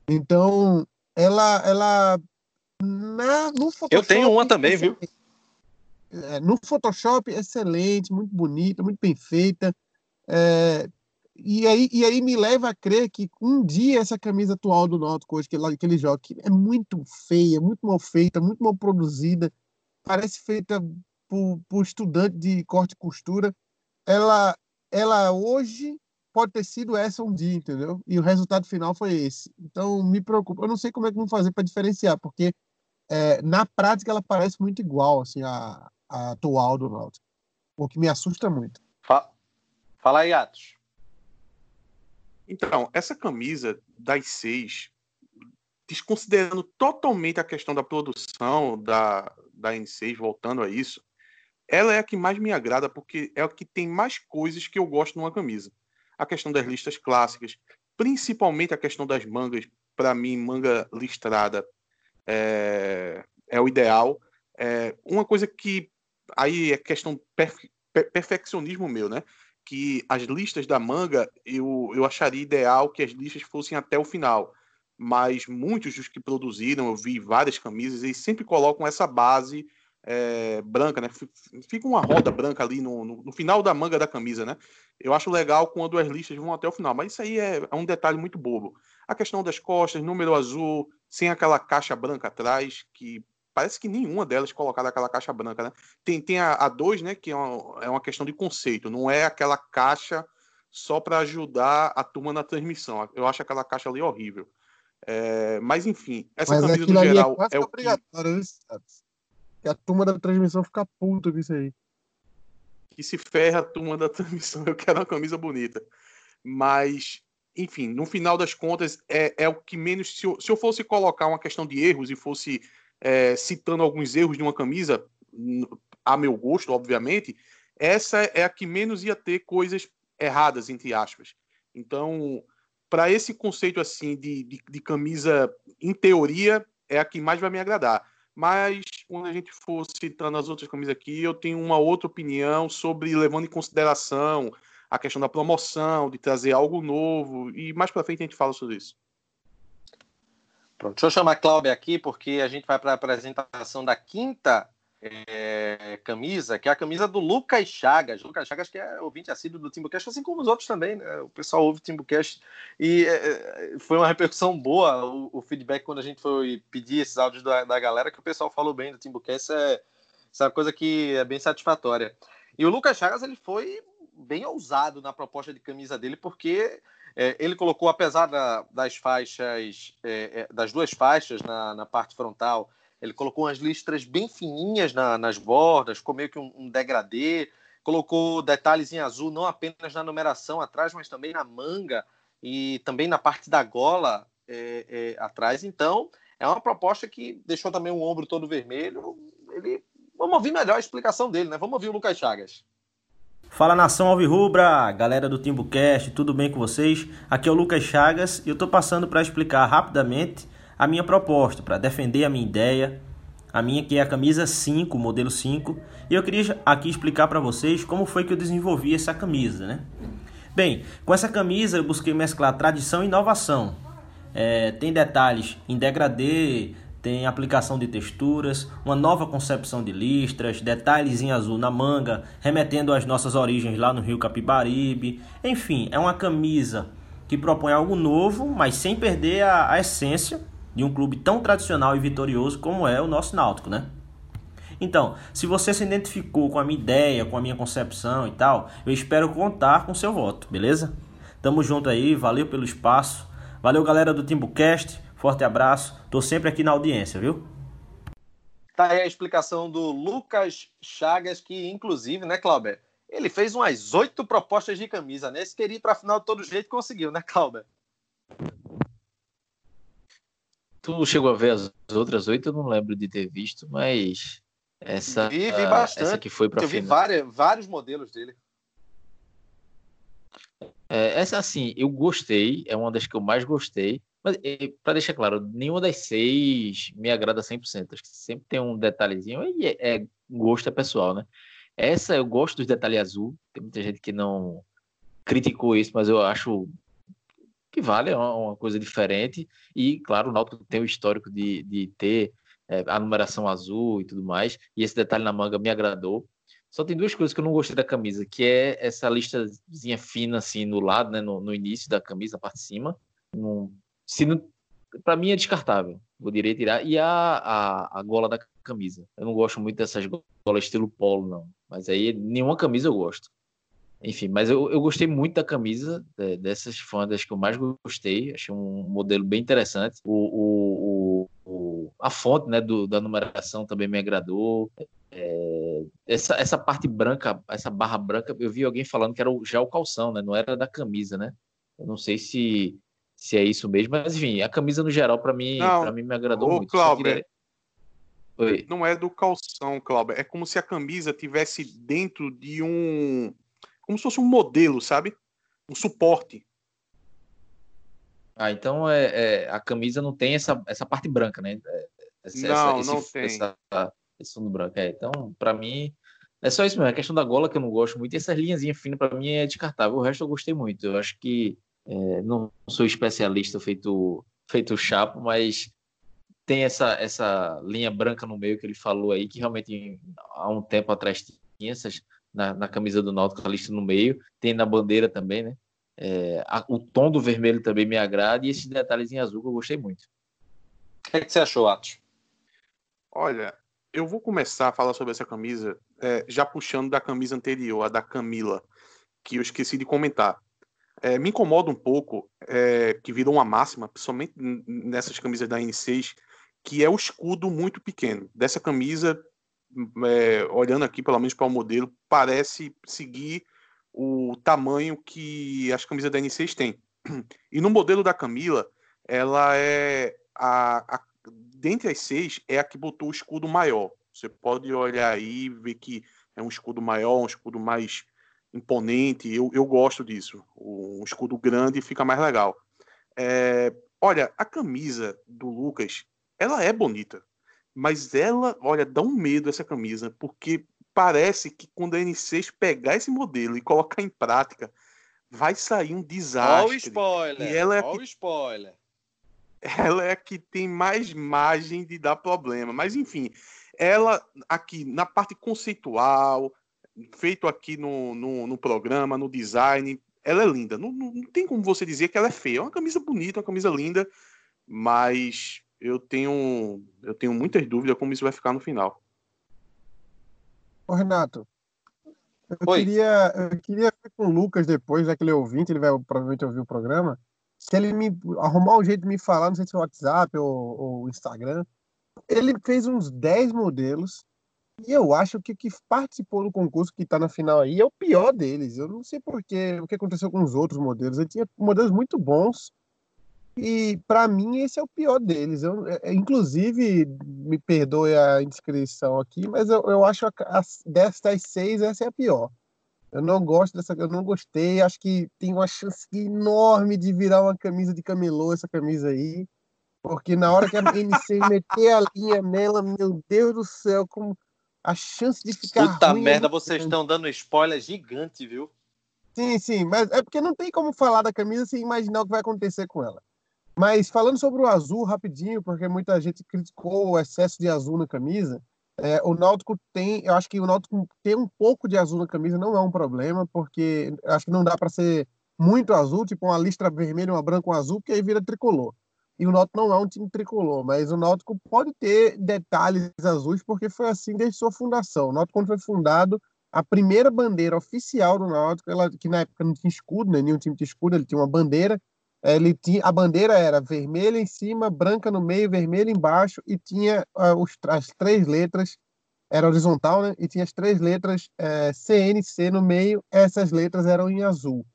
Então, ela, ela na, no Photoshop, Eu tenho uma também, viu? É, no Photoshop, excelente, muito bonita, muito bem feita. É, e, aí, e aí me leva a crer que um dia essa camisa atual do Náutico hoje, que, que ele joga, que é muito feia, muito mal feita, muito mal produzida, parece feita por, por estudante de corte e costura. Ela, ela hoje pode ter sido essa um dia, entendeu? E o resultado final foi esse. Então me preocupa. Eu não sei como é que vão fazer para diferenciar, porque é, na prática ela parece muito igual assim a, a atual do Náutico, o que me assusta muito. Fala aí, Atos. Então, essa camisa das seis, desconsiderando totalmente a questão da produção da, da N6, voltando a isso, ela é a que mais me agrada porque é a que tem mais coisas que eu gosto numa camisa. A questão das listas clássicas, principalmente a questão das mangas, para mim, manga listrada é, é o ideal. É, uma coisa que aí é questão perfe, perfeccionismo meu, né? Que as listas da manga eu, eu acharia ideal que as listas fossem até o final. Mas muitos dos que produziram, eu vi várias camisas, eles sempre colocam essa base é, branca, né? Fica uma roda branca ali no, no, no, final da manga da camisa, né? Eu acho legal quando as listas vão até o final, mas isso aí é, é um detalhe muito bobo. A questão das costas, número azul, sem aquela caixa branca atrás, que parece que nenhuma delas colocaram aquela caixa branca, né? Tem, tem a, a dois, né, que é uma, é uma questão de conceito, não é aquela caixa só para ajudar a turma na transmissão. Eu acho aquela caixa ali horrível. É, mas enfim, essa mas camisa no é geral é, é o que... que a turma da transmissão fica puta com isso aí. Que se ferra a turma da *laughs* transmissão, eu quero uma camisa bonita. Mas enfim, no final das contas, é, é o que menos. Se eu, se eu fosse colocar uma questão de erros e fosse é, citando alguns erros de uma camisa, a meu gosto, obviamente, essa é a que menos ia ter coisas erradas, entre aspas. Então, para esse conceito assim de, de, de, camisa, em teoria, é a que mais vai me agradar. Mas quando a gente for citando as outras camisas aqui, eu tenho uma outra opinião sobre levando em consideração a questão da promoção, de trazer algo novo, e mais para frente a gente fala sobre isso. Pronto, deixa eu chamar a Cláudia aqui, porque a gente vai para a apresentação da quinta é, camisa, que é a camisa do Lucas Chagas. Lucas Chagas, que é ouvinte assíduo do Timbucast, assim como os outros também, né? O pessoal ouve o Timbucast e é, é, foi uma *laughs* repercussão boa o, o, feedback quando a gente foi pedir esses áudios da, da galera, que o pessoal falou bem do Timbucast, é, é uma coisa que é bem satisfatória. E o Lucas Chagas, ele foi bem ousado na proposta de camisa dele, porque é, ele colocou, apesar da, das faixas, é, é das duas faixas na, na parte frontal, ele colocou umas listras bem fininhas na, nas bordas, ficou meio que um, um degradê. Colocou detalhes em azul, não apenas na numeração atrás, mas também na manga e também na parte da gola é, é, atrás. Então, é uma proposta que deixou também um ombro todo vermelho. Ele... Vamos ouvir melhor a explicação dele, né? Vamos ouvir o Lucas Chagas. Fala nação Alvirrubra, galera do TimbuCast, tudo bem com vocês? Aqui é o Lucas Chagas e eu estou passando para explicar rapidamente a minha proposta, para defender a minha ideia, a minha que é a camisa 5, modelo 5, e eu queria aqui explicar para vocês como foi que eu desenvolvi essa camisa, né? Bem, com essa camisa eu busquei mesclar tradição e inovação. É, tem detalhes em degradê, tem aplicação de texturas, uma nova concepção de listras, detalhes em azul na manga, remetendo às nossas origens lá no Rio Capibaribe. Enfim, é uma camisa que propõe algo novo, mas sem perder a, a essência de um clube tão tradicional e vitorioso como é o nosso Náutico, né? Então, se você se identificou com a minha ideia, com a minha concepção e tal, eu espero contar com seu voto, beleza? Tamo junto aí, valeu pelo espaço. Valeu, galera do Timbucast. Forte abraço. Tô sempre aqui na audiência, viu? Tá aí a explicação do Lucas Chagas, que inclusive, né, Clauber? Ele fez umas oito propostas de camisa, né? Esse queria ir pra final de todo jeito conseguiu, né, Clauber? Tu chegou a ver as outras oito? Eu não lembro de ter visto, mas essa, vi, vi bastante. essa que foi para Eu vi várias, vários modelos dele. É, essa, assim, eu gostei, é uma das que eu mais gostei. Mas, para deixar claro, nenhuma das seis me agrada 100%. Acho que sempre tem um detalhezinho, e é, é gosto é pessoal, né? Essa eu gosto dos detalhes azul. Tem muita gente que não criticou isso, mas eu acho que vale, é uma, coisa diferente. E, claro, o Náutico tem o histórico de, de ter é, a numeração azul e tudo mais. E esse detalhe na manga me agradou. Só tem duas coisas que eu não gostei da camisa, que é essa listazinha fina assim no lado, né, no, no início da camisa, a parte de cima. Não, se não, para mim é descartável. Poderia tirar. E a, a, a gola da camisa. Eu não gosto muito dessas golas estilo polo, não. Mas aí nenhuma camisa eu gosto. Enfim, mas eu, eu gostei muito da camisa, é, dessas fãs das que eu mais gostei. Achei um modelo bem interessante. O, o, o a fonte né, do, da numeração também me agradou. É, essa, essa parte branca, essa barra branca, eu vi alguém falando que era já o calção, né? Não era da camisa, né? Eu não sei se, se é isso mesmo, mas enfim, a camisa no geral, para mim, para mim me agradou ô, muito. Cláudio. Não é do calção, Cláudio. É como se a camisa tivesse dentro de um como se fosse um modelo, sabe? Um suporte. Ah, então é, é, a camisa não tem essa, essa parte branca, né? É, essa, não, essa, não esse, tem. Essa, esse fundo branco. É, então, para mim, é só isso mesmo. É a questão da gola que eu não gosto muito. E essas linhas finas, para mim, é descartável. O resto eu gostei muito. Eu acho que é, não sou especialista feito, feito chapo, mas tem essa, essa linha branca no meio que ele falou aí, que realmente há um tempo atrás tinha essas, na, na camisa do Náutico, a lista no meio, tem na bandeira também, né? É, a, o tom do vermelho também me agrada e esses detalhes em azul que eu gostei muito. O que, é que você achou, Atos? Olha, eu vou começar a falar sobre essa camisa é, já puxando da camisa anterior, a da Camila, que eu esqueci de comentar. É, me incomoda um pouco, é, que virou uma máxima, principalmente nessas camisas da N6, que é o escudo muito pequeno. Dessa camisa é, olhando aqui pelo menos para o modelo, parece seguir o tamanho que as camisas da N6 têm. E no modelo da Camila, ela é a, a dentre as seis é a que botou o escudo maior. Você pode olhar aí e ver que é um escudo maior, um escudo mais imponente. Eu, eu gosto disso. Um escudo grande fica mais legal. É, olha, a camisa do Lucas, ela é bonita. Mas ela, olha, dá um medo essa camisa, porque parece que quando a N6 pegar esse modelo e colocar em prática, vai sair um desastre. Olha o spoiler. E ela é Olha o spoiler. ela é a que tem mais margem de dar problema. Mas, enfim, ela aqui na parte conceitual, feito aqui no, no, no programa, no design, ela é linda. Não, não, não, tem como você dizer que ela é feia. É uma camisa bonita, uma camisa linda, mas eu tenho, eu tenho muitas dúvidas como isso vai ficar no final. Ô, Renato, eu queria, eu queria ver com o Lucas depois, já que ele é ouvinte, ele vai provavelmente ouvir o programa se ele me arrumar um jeito de me falar, não sei se é o WhatsApp ou o Instagram, ele fez uns 10 modelos e eu acho que o que participou do concurso que está na final aí é o pior deles. Eu não sei porquê, o que aconteceu com os outros modelos. Ele tinha modelos muito bons e para mim esse é o pior deles. Eu, é, é, inclusive, me perdoe a inscrição aqui, mas eu, eu acho que destas seis essa é a pior. Eu não gosto dessa, eu não gostei. Acho que tem uma chance enorme de virar uma camisa de camelô essa camisa aí, porque na hora que a NC *laughs* meter a linha nela, meu Deus do céu, como a chance de ficar Puta é merda, vocês estão dando spoiler gigante, viu? Sim, sim, mas é porque não tem como falar da camisa sem imaginar o que vai acontecer com ela. Mas falando sobre o azul rapidinho, porque muita gente criticou o excesso de azul na camisa. É, o Náutico tem, eu acho que o Náutico ter um pouco de azul na camisa não é um problema, porque acho que não dá para ser muito azul, tipo uma listra vermelha, uma branca, um azul, porque aí vira tricolor. E o Náutico não é um time tricolor, mas o Náutico pode ter detalhes azuis, porque foi assim desde sua fundação. O Náutico, quando foi fundado, a primeira bandeira oficial do Náutico, ela, que na época não tinha escudo, né, nenhum time tinha escudo, ele tinha uma bandeira, ele tinha, a bandeira era vermelha em cima, branca no meio, vermelha embaixo, e tinha uh, os, as três letras, era horizontal, né? E tinha as três letras é, CNC no meio, essas letras eram em azul.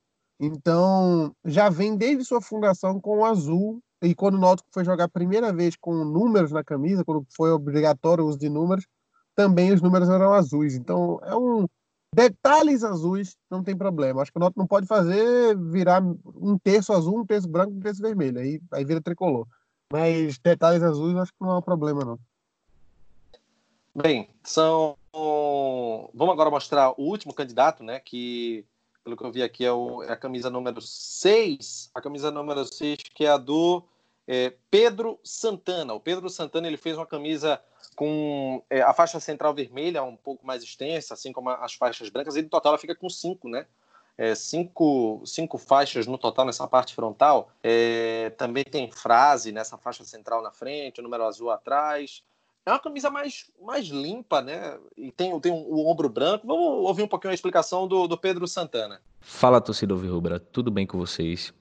Então, já vem desde sua fundação com o azul, e quando o Náutico foi jogar a primeira vez com números na camisa, quando foi obrigatório o uso de números, também os números eram azuis. Então, é um, Detalhes azuis não tem problema. Acho que o Náutico não pode fazer virar um terço azul, um terço branco, um terço vermelho. Aí, aí vira tricolor. Mas detalhes azuis acho que não é um problema, não. Bem, são. Vamos agora mostrar o último candidato, né? Que, pelo que eu vi aqui, é, o... é a camisa número 6. A camisa número 6, que é a do é, Pedro Santana. O Pedro Santana ele fez uma camisa com é, a faixa central vermelha um pouco mais extensa, assim como as faixas brancas, e no total ela fica com cinco, né? É, cinco, cinco faixas no total nessa parte frontal. É, também tem frase nessa faixa central na frente, o número azul atrás. É uma camisa mais, mais limpa, né? E tem, tem um, o ombro branco. Vamos ouvir um pouquinho a explicação do, do Pedro Santana. Fala, torcedor Virrubra. Tudo bem com vocês?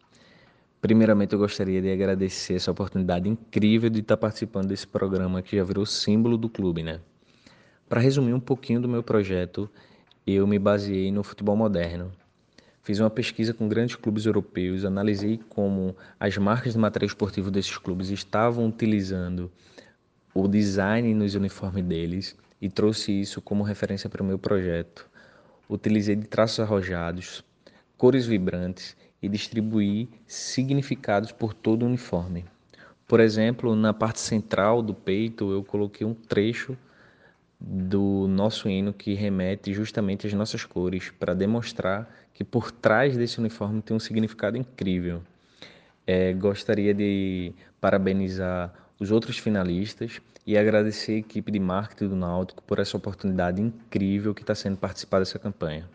Primeiramente, eu gostaria de agradecer essa oportunidade incrível de estar participando desse programa que já virou símbolo do clube, né? Para resumir um pouquinho do meu projeto, eu me baseei no futebol moderno. Fiz uma pesquisa com grandes clubes europeus, analisei como as marcas de material esportivo desses clubes estavam utilizando o design nos uniformes deles e trouxe isso como referência para o meu projeto. Utilizei de traços arrojados, cores vibrantes e distribuir significados por todo o uniforme. Por exemplo, na parte central do peito, eu coloquei um trecho do nosso hino que remete justamente às nossas cores, para demonstrar que por trás desse uniforme tem um significado incrível. É, gostaria de parabenizar os outros finalistas e agradecer a equipe de marketing do Náutico por essa oportunidade incrível que está sendo participar dessa campanha.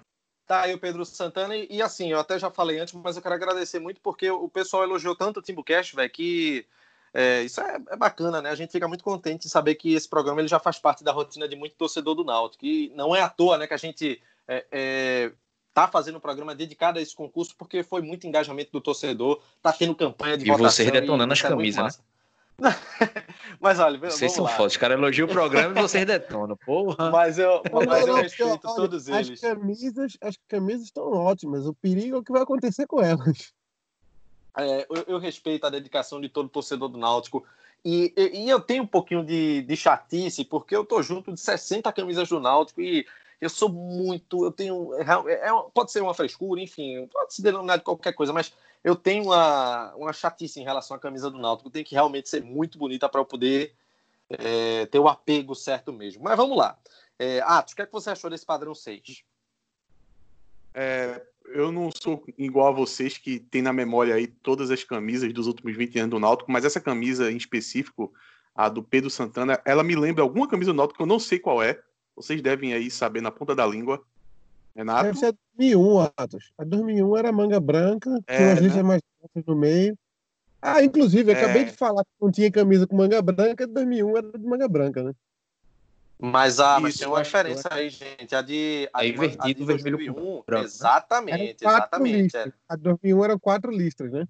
Tá aí o Pedro Santana. E, e, assim, eu até já falei antes, mas eu quero agradecer muito porque o pessoal elogiou tanto o Timbucast, velho, que é, isso é, é, bacana, né? A gente fica muito contente de saber que esse programa ele já faz parte da rotina de muito torcedor do Náutico. E não é à toa, né, que a gente é, é, tá fazendo um programa dedicado a esse concurso porque foi muito engajamento do torcedor, tá tendo campanha de e votação. Você detonando as é camisas, né? Mas olha, vocês são fodas. Os caras elogiam o programa e vocês detonam, porra. Mas eu, mas eu respeito olha, todos as eles. Camisas, as camisas estão ótimas. O perigo é o que vai acontecer com elas. É, eu, eu, respeito a dedicação de todo torcedor do Náutico. E, e, e, eu tenho um pouquinho de, de chatice, porque eu tô junto de 60 camisas do Náutico e eu sou muito. Eu tenho. É, é, pode ser uma frescura, enfim, pode se denominar de qualquer coisa, mas eu tenho uma, uma chatice em relação à camisa do Náutico. Tem que realmente ser muito bonita para eu poder é, ter o apego certo mesmo. Mas vamos lá. É, Atos, o que, é que você achou desse padrão 6? É, eu não sou igual a vocês que tem na memória aí todas as camisas dos últimos 20 anos do Náutico, mas essa camisa em específico, a do Pedro Santana, ela me lembra alguma camisa do Náutico que eu não sei qual é. Vocês devem aí saber na ponta da língua. Renato? Deve ser 2001, Atos. A 2001 era manga branca, É, tinha umas né? listas mais no meio. Ah, inclusive, eu É. acabei de falar que não tinha camisa com manga branca, de 2001 era de manga branca, né? Mas, ah, mas Isso, tem eu uma diferença aí, gente. A de. A É de, a invertido de vermelho com 2001, branco, né? Exatamente, exatamente. listras. é. A de 2001 eram quatro listras, né?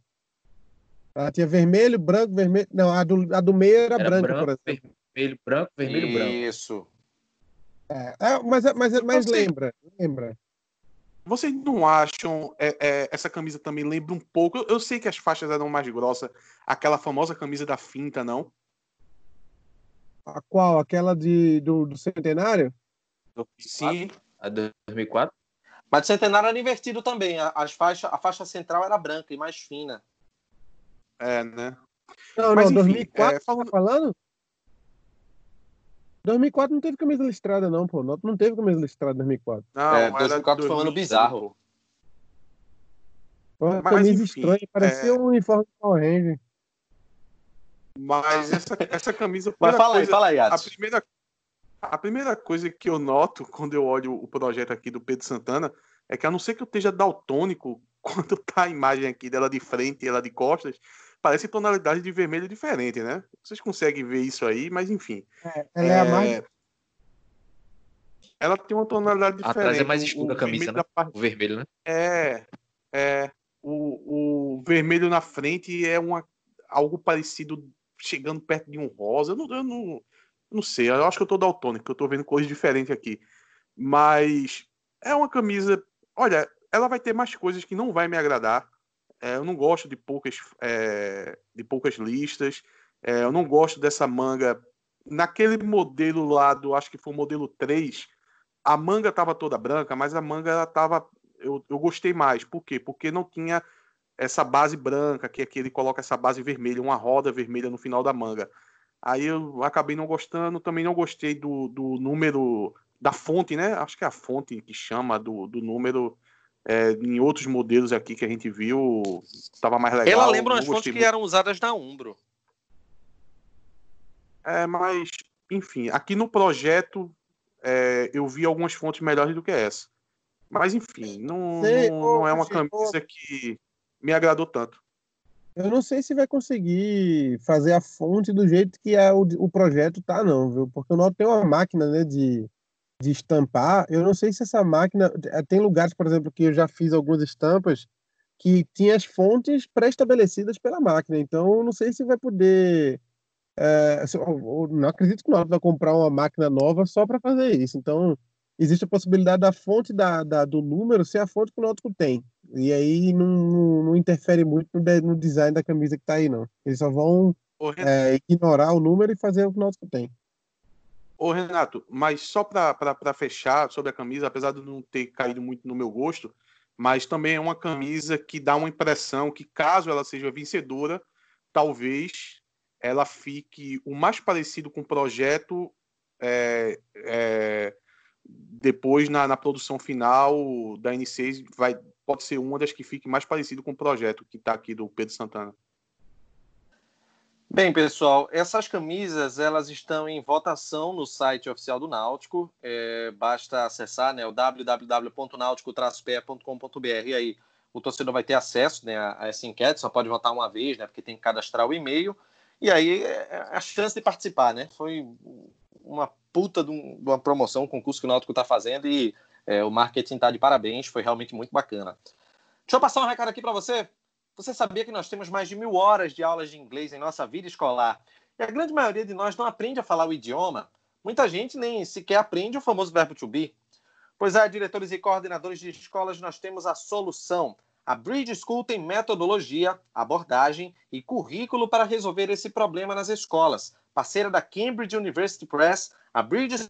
Ela tinha vermelho, branco, vermelho. Não, a do, a do meio era, Era branca, branco, por exemplo. vermelho, branco, vermelho, branco. Isso. É, é, mas, mas, mas Você- lembra, lembra. Vocês não acham é, é, essa camisa também lembra um pouco? Eu, eu sei que as faixas eram mais grossas, aquela famosa camisa da finta, não? A qual? Aquela de, do, do centenário? Sim. A de 2004? Mas o centenário era invertido também. A, as faixa, a faixa central era branca e mais fina. É, né? Não, Mas, não, enfim, 2004, é, falando- tá falando? 2004 não teve camisa listrada, não, pô. Não não teve camisa listrada em 2004. Não, É, era 2004 foi um ano 2005. bizarro. Foi uma Mas, camisa enfim, estranha, parecia é- um uniforme de Power Ranger. Mas essa, essa camisa. Mas fala aí, coisa- fala aí, a primeira, a primeira coisa que eu noto quando eu olho o projeto aqui do Pedro Santana é que, a não ser que eu esteja daltônico, *laughs* quando tá a imagem aqui dela de frente e ela de costas, parece tonalidade de vermelho diferente, né? Vocês conseguem ver isso aí, mas enfim. Ela é, a mais. Ela tem uma tonalidade diferente. Atrás é mais O- escura a camisa, vermelho né? parte- O vermelho, né? É, é. O, o vermelho na frente é uma, algo parecido, chegando perto de um rosa. Eu não, eu não, eu não sei, eu acho que eu tô daltônico, eu tô vendo coisas diferentes aqui. Mas é uma camisa. Olha, ela vai ter mais coisas que não vai me agradar. É, eu não gosto de poucas, é, de poucas listas. É, eu não gosto dessa manga. Naquele modelo lá do, acho que foi o modelo 3, a manga tava toda branca, mas a manga ela tava. Eu, eu gostei mais. Por quê? Porque não tinha essa base branca, que aqui ele coloca essa base vermelha, uma roda vermelha no final da manga. Aí eu acabei não gostando, também não gostei do, do número da fonte, né? Acho que é a fonte que chama do, do número. É, em outros modelos aqui que a gente viu, tava mais legal. Ela lembra umas fontes que muito. eram usadas na Umbro. É, mas, enfim, aqui no projeto é, eu vi algumas fontes melhores do que essa. Mas, enfim, não, Sei, não, não é uma camisa que me agradou tanto. Eu não sei se vai conseguir fazer a fonte do jeito que é o, o projeto tá, não, viu? Porque o Nautilus tem uma máquina, né, de, de estampar. Eu não sei se essa máquina. eh, Tem lugares, por exemplo, que eu já fiz algumas estampas que tinha as fontes pré-estabelecidas pela máquina. Então, eu não sei se vai poder. eu não acredito que o vai comprar uma máquina nova só para fazer isso. Então, existe a possibilidade da fonte da, da- do número ser a fonte que o Náutico tem. E aí não, não, não interfere muito no, de- no design da camisa que tá aí, não. Eles só vão é, ignorar o número e fazer o que o Náutico tem. Ô, Renato, mas só para fechar sobre a camisa, apesar de não ter caído muito no meu gosto, mas também é uma camisa que dá uma impressão que, caso ela seja vencedora, talvez ela fique o mais parecido com o projeto é, é, depois na, na produção final da N6 vai, pode ser uma das que fique mais parecido com o projeto que está aqui do Pedro Santana. Bem, pessoal, essas camisas elas estão em votação no site oficial do Náutico. É, basta acessar né, o www.náutico-pe.com.br e aí o torcedor vai ter acesso né, a, essa enquete, só pode votar uma vez, né, porque tem que cadastrar o e-mail. E aí é a chance de participar, né? Foi uma puta de, de uma promoção, um concurso que o Náutico está fazendo e é, o marketing está de parabéns, foi realmente muito bacana. Deixa eu passar um recado aqui para você. Você sabia que nós temos mais de mil horas de aulas de inglês em nossa vida escolar? E a grande maioria de nós não aprende a falar o idioma. Muita gente nem sequer aprende o famoso verbo to be. Pois é, diretores e coordenadores de escolas, nós temos a solução. A Bridge School tem metodologia, abordagem e currículo para resolver esse problema nas escolas. Parceira da Cambridge University Press, a Bridge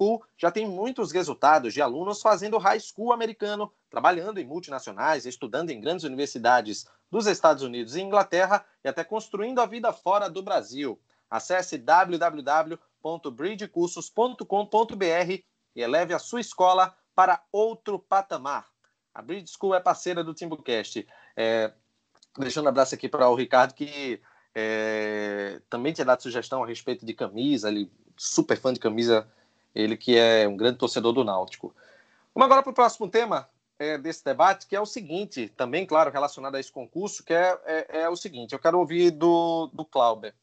School já tem muitos resultados de alunos fazendo high school americano, trabalhando em multinacionais, estudando em grandes universidades dos Estados Unidos e Inglaterra e até construindo a vida fora do Brasil. Acesse www.bridgecursos.com.br e eleve a sua escola para outro patamar. A Bridge School é parceira do Timbucast. É, deixando um abraço aqui para o Ricardo, que é, também tinha dado sugestão a respeito de camisa, ele super fã de camisa, ele que é um grande torcedor do Náutico. Vamos agora para o próximo tema é, desse debate, que é o seguinte, também, claro, relacionado a esse concurso, que é, é, é o seguinte, eu quero ouvir do, do Clauber.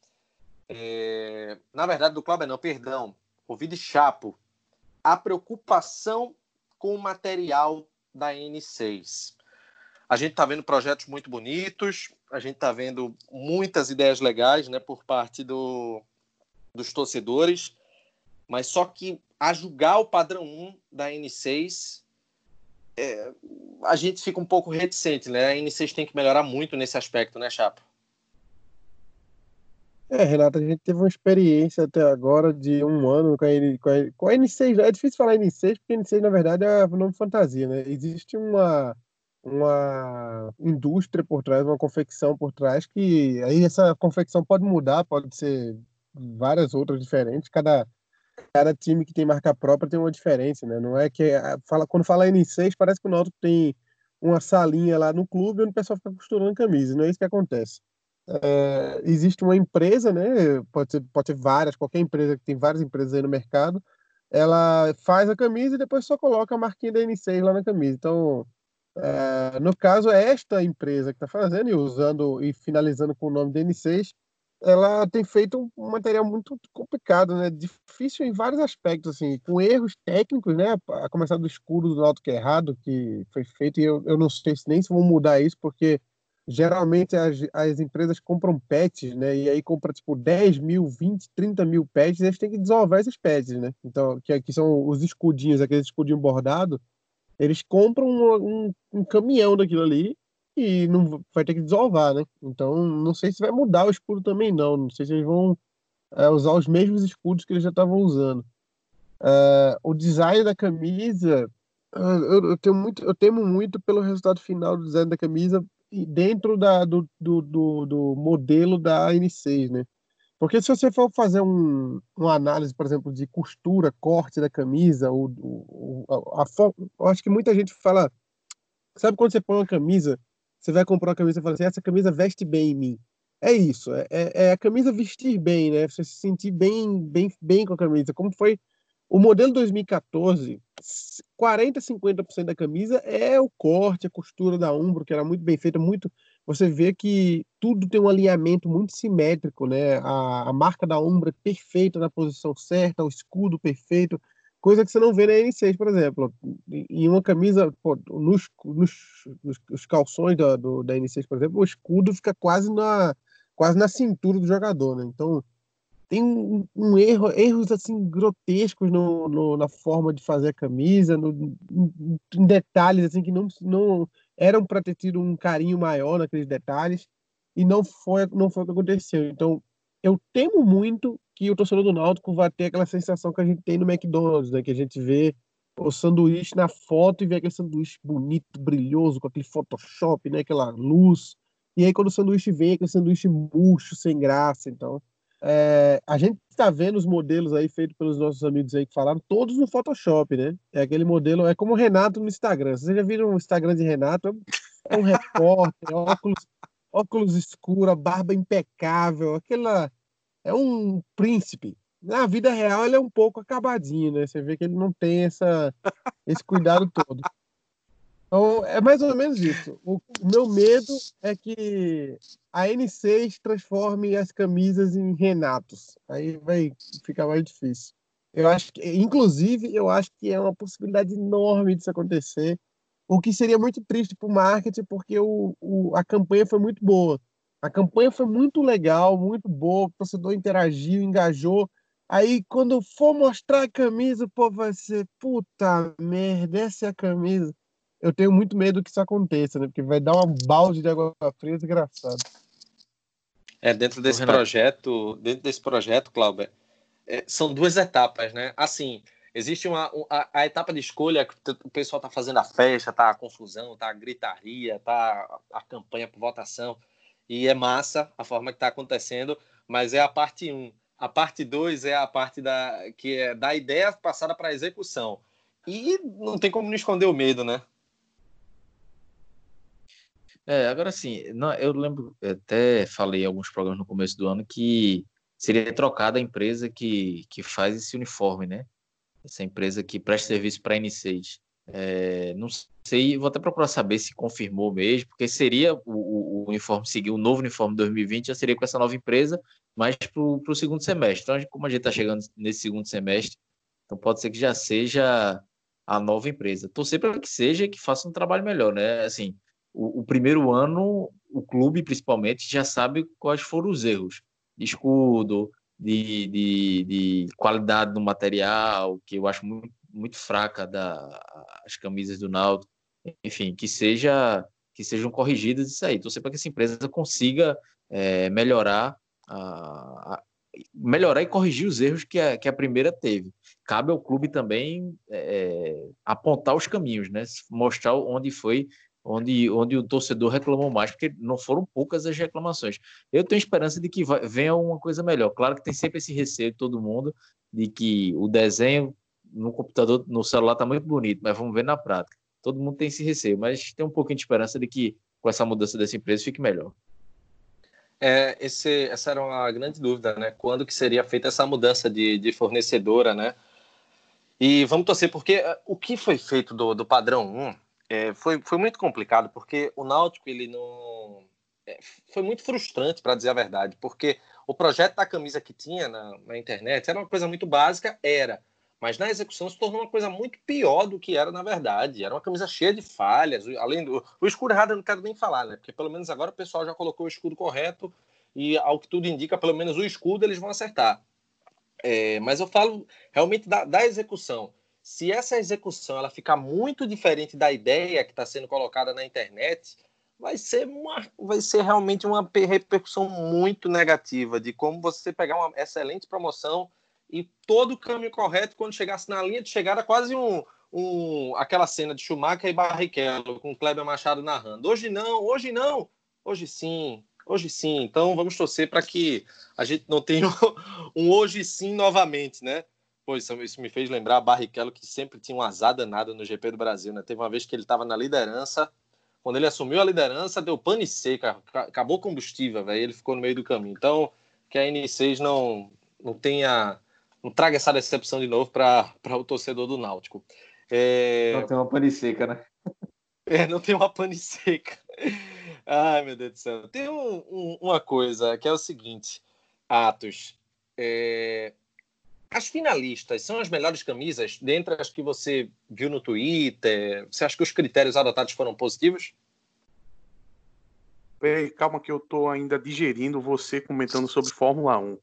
É, na verdade, do Clauber não, perdão, ouvir de Chapo, a preocupação com o material da N6. A gente está vendo projetos muito bonitos, a gente está vendo muitas ideias legais né, por parte do, dos torcedores, mas só que a julgar o padrão 1 da N6, é, a gente fica um pouco reticente, né? A N6 tem que melhorar muito nesse aspecto, né, Chapa? É, Renata, a gente teve uma experiência até agora de um ano com a, N, com a, com a N6. É difícil falar N6, porque N6, na verdade, é um nome fantasia, né? Existe uma, uma indústria por trás, uma confecção por trás, que aí essa confecção pode mudar, pode ser várias outras diferentes. Cada, cada time que tem marca própria tem uma diferença, né? Não é que fala quando fala N6 parece que o Náutico tem uma salinha lá no clube onde o pessoal fica costurando camisa. Não é isso que acontece. É, existe uma empresa, né? Pode ser, pode ser várias, qualquer empresa que tem várias empresas aí no mercado. Ela faz a camisa e depois só coloca a marquinha da N6 lá na camisa. Então, é, no caso, é esta empresa que está fazendo e usando e finalizando com o nome da N6, ela tem feito um material muito complicado, né? Difícil em vários aspectos, assim, com erros técnicos, né? A começar do escudo do Náutico errado que foi feito e eu, eu não sei se nem se vão mudar isso, porque geralmente as, as empresas compram patches, né? E aí compra tipo 10 mil, 20, 30 mil patches, eles têm que desovar esses patches, né? Então, que, que são os escudinhos, aqueles escudinhos bordados, eles compram um, um, um caminhão daquilo ali e não vai ter que desovar, né? Então, não sei se vai mudar o escudo também, não. Não sei se eles vão é, usar os mesmos escudos que eles já estavam usando. É, o design da camisa, é, eu, eu, tenho muito, eu temo muito pelo resultado final do design da camisa dentro da, do, do, do, do modelo da N6, né? Porque se você for fazer um, uma análise, por exemplo, de costura, corte da camisa, o, o, a, a, acho que muita gente fala, sabe quando você põe uma camisa, você vai comprar uma camisa e fala assim, essa camisa veste bem em mim. É isso, é, é, é a camisa vestir bem, né? Você se sentir bem, bem, bem com a camisa. Como foi o modelo 2014, 40, 50% da camisa é o corte, a costura da Umbro, que era muito bem feita, muito. Você vê que tudo tem um alinhamento muito simétrico, né? A, a marca da Umbro é perfeita na posição certa, o escudo perfeito, coisa que você não vê na N6, por exemplo. Em uma camisa, pô, nos, nos, nos calções da, do, da N6, por exemplo, o escudo fica quase na, quase na cintura do jogador, né? Então tem um, um, erro, erros assim grotescos no, no, na forma de fazer a camisa, no, em detalhes assim que não, não eram para ter tido um carinho maior naqueles detalhes e não foi não foi o que aconteceu. Então eu temo muito que o torcedor do Náutico vai ter aquela sensação que a gente tem no McDonald's, né? Que a gente vê o sanduíche na foto e vê aquele sanduíche bonito, brilhoso, com aquele Photoshop, né? Aquela luz. E aí quando o sanduíche vem, aquele sanduíche murcho, sem graça. Então é, a gente está vendo os modelos aí feitos pelos nossos amigos aí que falaram, todos no Photoshop, né? É aquele modelo, é como o Renato no Instagram. Vocês já viram o Instagram de Renato? É um repórter, óculos, óculos escuros, barba impecável, aquela. É um príncipe. Na vida real, ele é um pouco acabadinho, né? Você vê que ele não tem essa, esse cuidado todo. Então, é mais ou menos isso. O, meu medo é que a N6 transforme as camisas em Renatos. Aí vai ficar mais difícil. Eu acho que, inclusive, eu acho que é uma possibilidade enorme disso acontecer, o que seria muito triste para o marketing, porque o, o, a campanha foi muito boa. A campanha foi muito legal, muito boa, o torcedor interagiu, engajou. Aí, quando for mostrar a camisa, o povo vai ser, puta merda, essa é a camisa eu tenho muito medo que isso aconteça, né? Porque vai dar um balde de água fria desgraçado. É, dentro desse projeto, dentro desse projeto, Cláudio, é, são duas etapas, né? Assim, existe uma a, a, etapa de escolha que o pessoal tá fazendo a festa, tá a confusão, tá a gritaria, tá a campanha por votação e é massa a forma que está acontecendo, mas é a parte 1. Um. A parte 2 é a parte da que é da ideia passada para a execução. E não tem como não esconder o medo, né? É, agora sim, eu lembro, até falei em alguns programas no começo do ano que seria trocada a empresa que, que faz esse uniforme, né? Essa empresa que presta serviço para a N6. É, não sei, vou até procurar saber se confirmou mesmo, porque seria o, o, o uniforme seguir o novo uniforme 2020, já seria com essa nova empresa, mas para o segundo semestre. Então, como a gente está chegando nesse segundo semestre, então pode ser que já seja a nova empresa. Torcer para que seja e que faça um trabalho melhor, né? Assim, o, o, primeiro ano, o clube principalmente já sabe quais foram os erros de escudo, de, de, de qualidade do material, que eu acho muito, muito fraca da, as camisas do Naldo. Enfim, que seja que sejam corrigidas isso aí. Torcer para que essa empresa consiga é, melhorar a, a, melhorar e corrigir os erros que a, que a primeira teve. Cabe ao clube também é, apontar os caminhos, né? mostrar onde foi onde, onde o torcedor reclamou mais, porque não foram poucas as reclamações. Eu tenho esperança de que vai, venha uma coisa melhor. Claro que tem sempre esse receio de todo mundo de que o desenho no computador, no celular está muito bonito, mas vamos ver na prática. Todo mundo tem esse receio, mas tem um pouquinho de esperança de que com essa mudança dessa empresa fique melhor. É, esse, essa era uma grande dúvida, né? Quando que seria feita essa mudança de, de fornecedora, né? E vamos torcer, porque eh, o que foi feito do, do padrão 1 é, foi, foi muito complicado, porque o Náutico, ele não... É, foi muito frustrante, para dizer a verdade, porque o projeto da camisa que tinha na, na internet era uma coisa muito básica, era, mas na execução se tornou uma coisa muito pior do que era na verdade. Era uma camisa cheia de falhas. Além do o escudo errado, eu não quero nem falar, né? Porque pelo menos agora o pessoal já colocou o escudo correto e, ao que tudo indica, pelo menos o escudo eles vão acertar. É, mas eu falo realmente da, da, execução. Se essa execução ela ficar muito diferente da ideia que está sendo colocada na internet, vai ser, uma, vai ser realmente uma repercussão muito negativa de como você pegar uma excelente promoção e todo o caminho correto quando chegasse na linha de chegada, quase um, um aquela cena de Schumacher e Barrichello com Kleber Machado narrando. Hoje não, hoje não, hoje sim, hoje sim. Então vamos torcer para que a gente não tenha *laughs* um hoje sim novamente, né? Pois isso me fez lembrar Barrichello que sempre tinha um azar danado no GP do Brasil, né? Teve uma vez que ele estava na liderança, quando ele assumiu a liderança, deu pane seca, acabou combustível, velho, ele ficou no meio do caminho. Então, que a N6 não, não tenha não traga essa decepção de novo para o torcedor do Náutico. É... Não tem uma pane seca, né? *laughs* É, não tem uma pane seca. Ai, meu Deus do céu. Tem um, um, uma coisa que é o seguinte, Atos. É... As finalistas são as melhores camisas dentre as que você viu no Twitter? Você acha que os critérios adotados foram positivos? Ei, calma que eu estou ainda digerindo você comentando sobre Fórmula 1.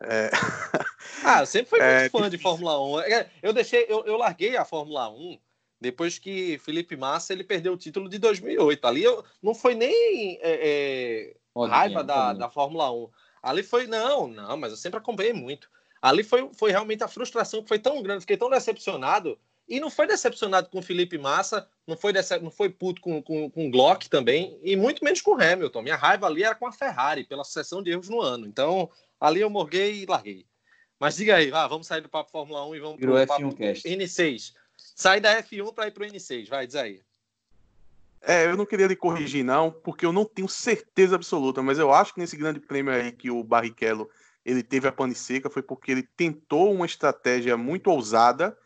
É... *laughs* Ah, eu sempre fui muito é... fã de Fórmula 1. É, eu deixei, eu, eu larguei a Fórmula 1 depois que Felipe Massa ele perdeu o título de 2008. Ali eu, não foi nem é, é, raiva da, da Fórmula 1. Ali foi, não, não, mas eu sempre acompanhei muito. Ali foi, foi realmente a frustração que foi tão grande, fiquei tão decepcionado. E não foi decepcionado com Felipe Massa, não foi, decep... não foi puto com, com, com Glock também, e muito menos com Hamilton. Minha raiva ali era com a Ferrari, pela sucessão de erros no ano. Então, Ali eu morguei e larguei. Mas diga aí, vá, vamos sair do papo Fórmula 1 e vamos para o F1 Cast. N6. Sai da F1 para ir para o N6, vai, diz aí. É, eu não queria lhe corrigir, não, porque eu não tenho certeza absoluta, mas eu acho que nesse grande prêmio aí que o Barrichello ele teve a pane seca foi porque ele tentou uma estratégia muito ousada.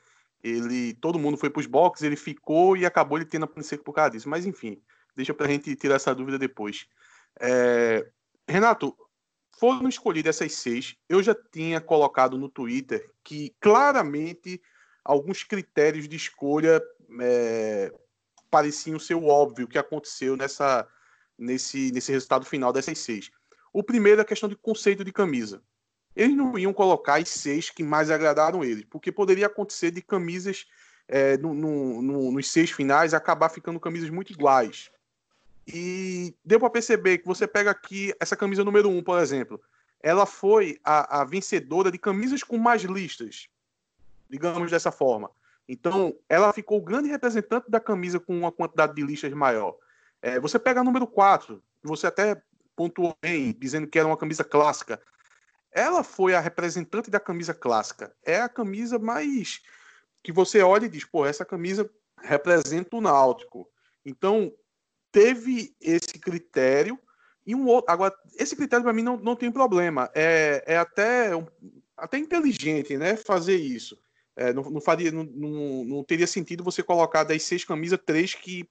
Ele, todo mundo foi para os boxes, ele ficou e acabou ele tendo a pane seca por causa disso. Mas enfim, deixa para a gente tirar essa dúvida depois. É... Renato, foram escolhidas essas seis, eu já tinha colocado no Twitter que claramente alguns critérios de escolha é, pareciam ser o óbvio que aconteceu nessa, nesse, nesse resultado final dessas seis. O primeiro é a questão de conceito de camisa. Eles não iam colocar as seis que mais agradaram eles, porque poderia acontecer de camisas é, no, no, no, nos seis finais acabar ficando camisas muito iguais. E deu para perceber que você pega aqui essa camisa número 1, um, por exemplo. Ela foi a, a vencedora de camisas com mais listas, digamos dessa forma. Então, ela ficou o grande representante da camisa com uma quantidade de listas maior. É, você pega a número 4, você até pontuou bem, dizendo que era uma camisa clássica. Ela foi a representante da camisa clássica. É a camisa mais que você olha e diz, pô, essa camisa representa o Náutico. Então, teve esse critério e um outro. Agora, esse critério para mim não, não tem problema. É, é até, até inteligente, né? Fazer isso. É, não, não, faria, não, não, não, teria sentido você colocar das seis camisas, três que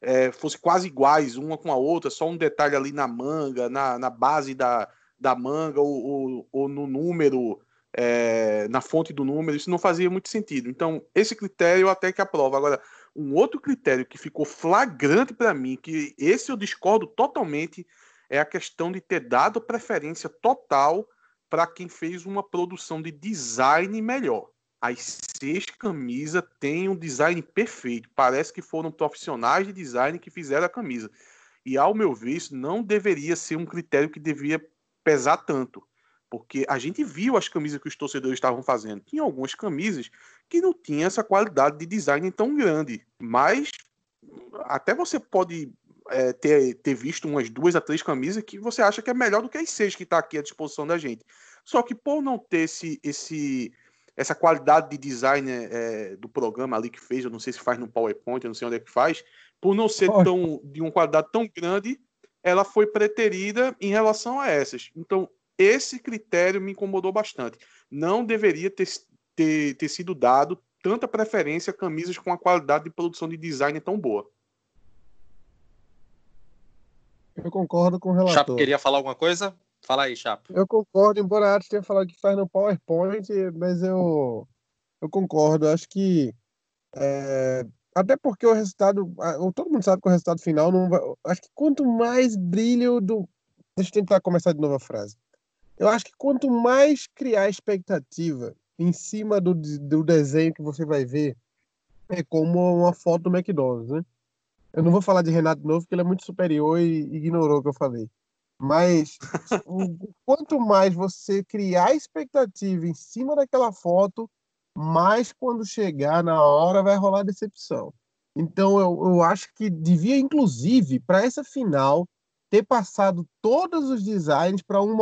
é, fosse quase iguais, uma com a outra, só um detalhe ali na manga, na, na base da, da manga ou, ou, ou no número, é, na fonte do número, isso não fazia muito sentido. Então, esse critério até que aprova. Agora, um outro critério que ficou flagrante para mim, que esse eu discordo totalmente, é a questão de ter dado preferência total para quem fez uma produção de design melhor. As seis camisas têm um design perfeito. Parece que foram profissionais de design que fizeram a camisa. E, ao meu ver, isso não deveria ser um critério que devia pesar tanto. Porque a gente viu as camisas que os torcedores estavam fazendo. Tinha algumas camisas que não tinham essa qualidade de design tão grande. Mas até você pode é, ter, ter visto umas duas a três camisas que você acha que é melhor do que as seis que está aqui à disposição da gente. Só que por não ter esse, esse essa qualidade de design é, do programa ali que fez, eu não sei se faz no PowerPoint, eu não sei onde é que faz, por não ser tão de uma qualidade tão grande, ela foi preterida em relação a essas. Então, esse critério me incomodou bastante. Não deveria ter, ter, ter sido dado tanta preferência a camisas com a qualidade de produção de design tão boa. Eu concordo com o relator. Chapo queria falar alguma coisa? Fala aí, Chapo. Eu concordo, embora a arte tenha falado que faz no PowerPoint, mas eu, eu concordo. Acho que. É, até porque o resultado. Todo mundo sabe que o resultado final não vai. Acho que quanto mais brilho do. Deixa eu tentar começar de novo a frase. Eu acho que quanto mais criar expectativa em cima do, do desenho que você vai ver, é como uma foto do McDonald's, né? Eu não vou falar de Renato novo, porque ele é muito superior e ignorou o que eu falei. Mas *laughs* o, quanto mais você criar expectativa em cima daquela foto, mais quando chegar na hora vai rolar decepção. Então eu, eu acho que devia, inclusive, para essa final, ter passado todos os designs para um,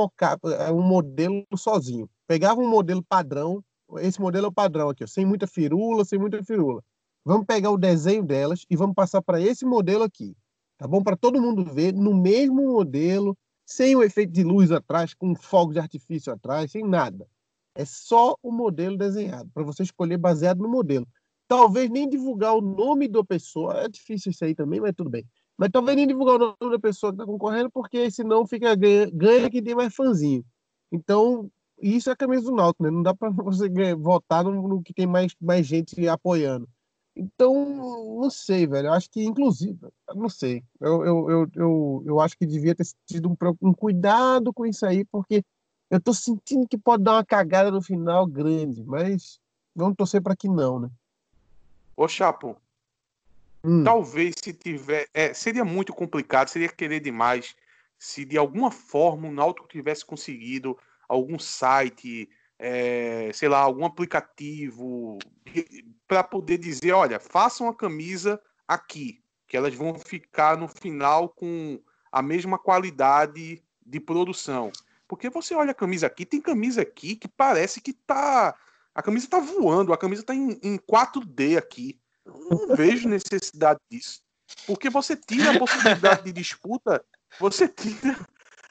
é, um modelo sozinho. Pegava um modelo padrão, esse modelo é o padrão aqui, ó, sem muita firula, sem muita firula. Vamos pegar o desenho delas e vamos passar para esse modelo aqui. Tá bom? Para todo mundo ver no mesmo modelo, sem o efeito de luz atrás, com fogos de artifício atrás, sem nada. É só o modelo desenhado, para você escolher baseado no modelo. Talvez nem divulgar o nome da pessoa, é difícil isso aí também, mas tudo bem. Mas talvez nem divulgar o nome da pessoa que está concorrendo, porque senão fica ganha, ganha quem tem mais fãzinho. Então, isso é a camisa do Náutico, né? Não dá para *laughs* você votar no, no, que tem mais, mais gente apoiando. Então, não sei, velho. Eu acho que, inclusive, não sei. Eu, eu, eu, eu, eu acho que devia ter tido um, um cuidado com isso aí, porque eu tô sentindo que pode dar uma cagada no final grande, mas vamos torcer para que não, né? Ô, Chapo, hum. talvez se tiver. É, seria muito complicado, seria querer demais se de alguma forma o Náutico tivesse conseguido algum site é, sei lá, algum aplicativo para poder dizer, olha, façam a camisa aqui, que elas vão ficar no final com a mesma qualidade de produção. Porque você olha a camisa aqui, tem camisa aqui que parece que tá. A camisa tá voando, a camisa tá em, em 4D aqui. Eu não vejo necessidade disso. Porque você tira a possibilidade de disputa, você tira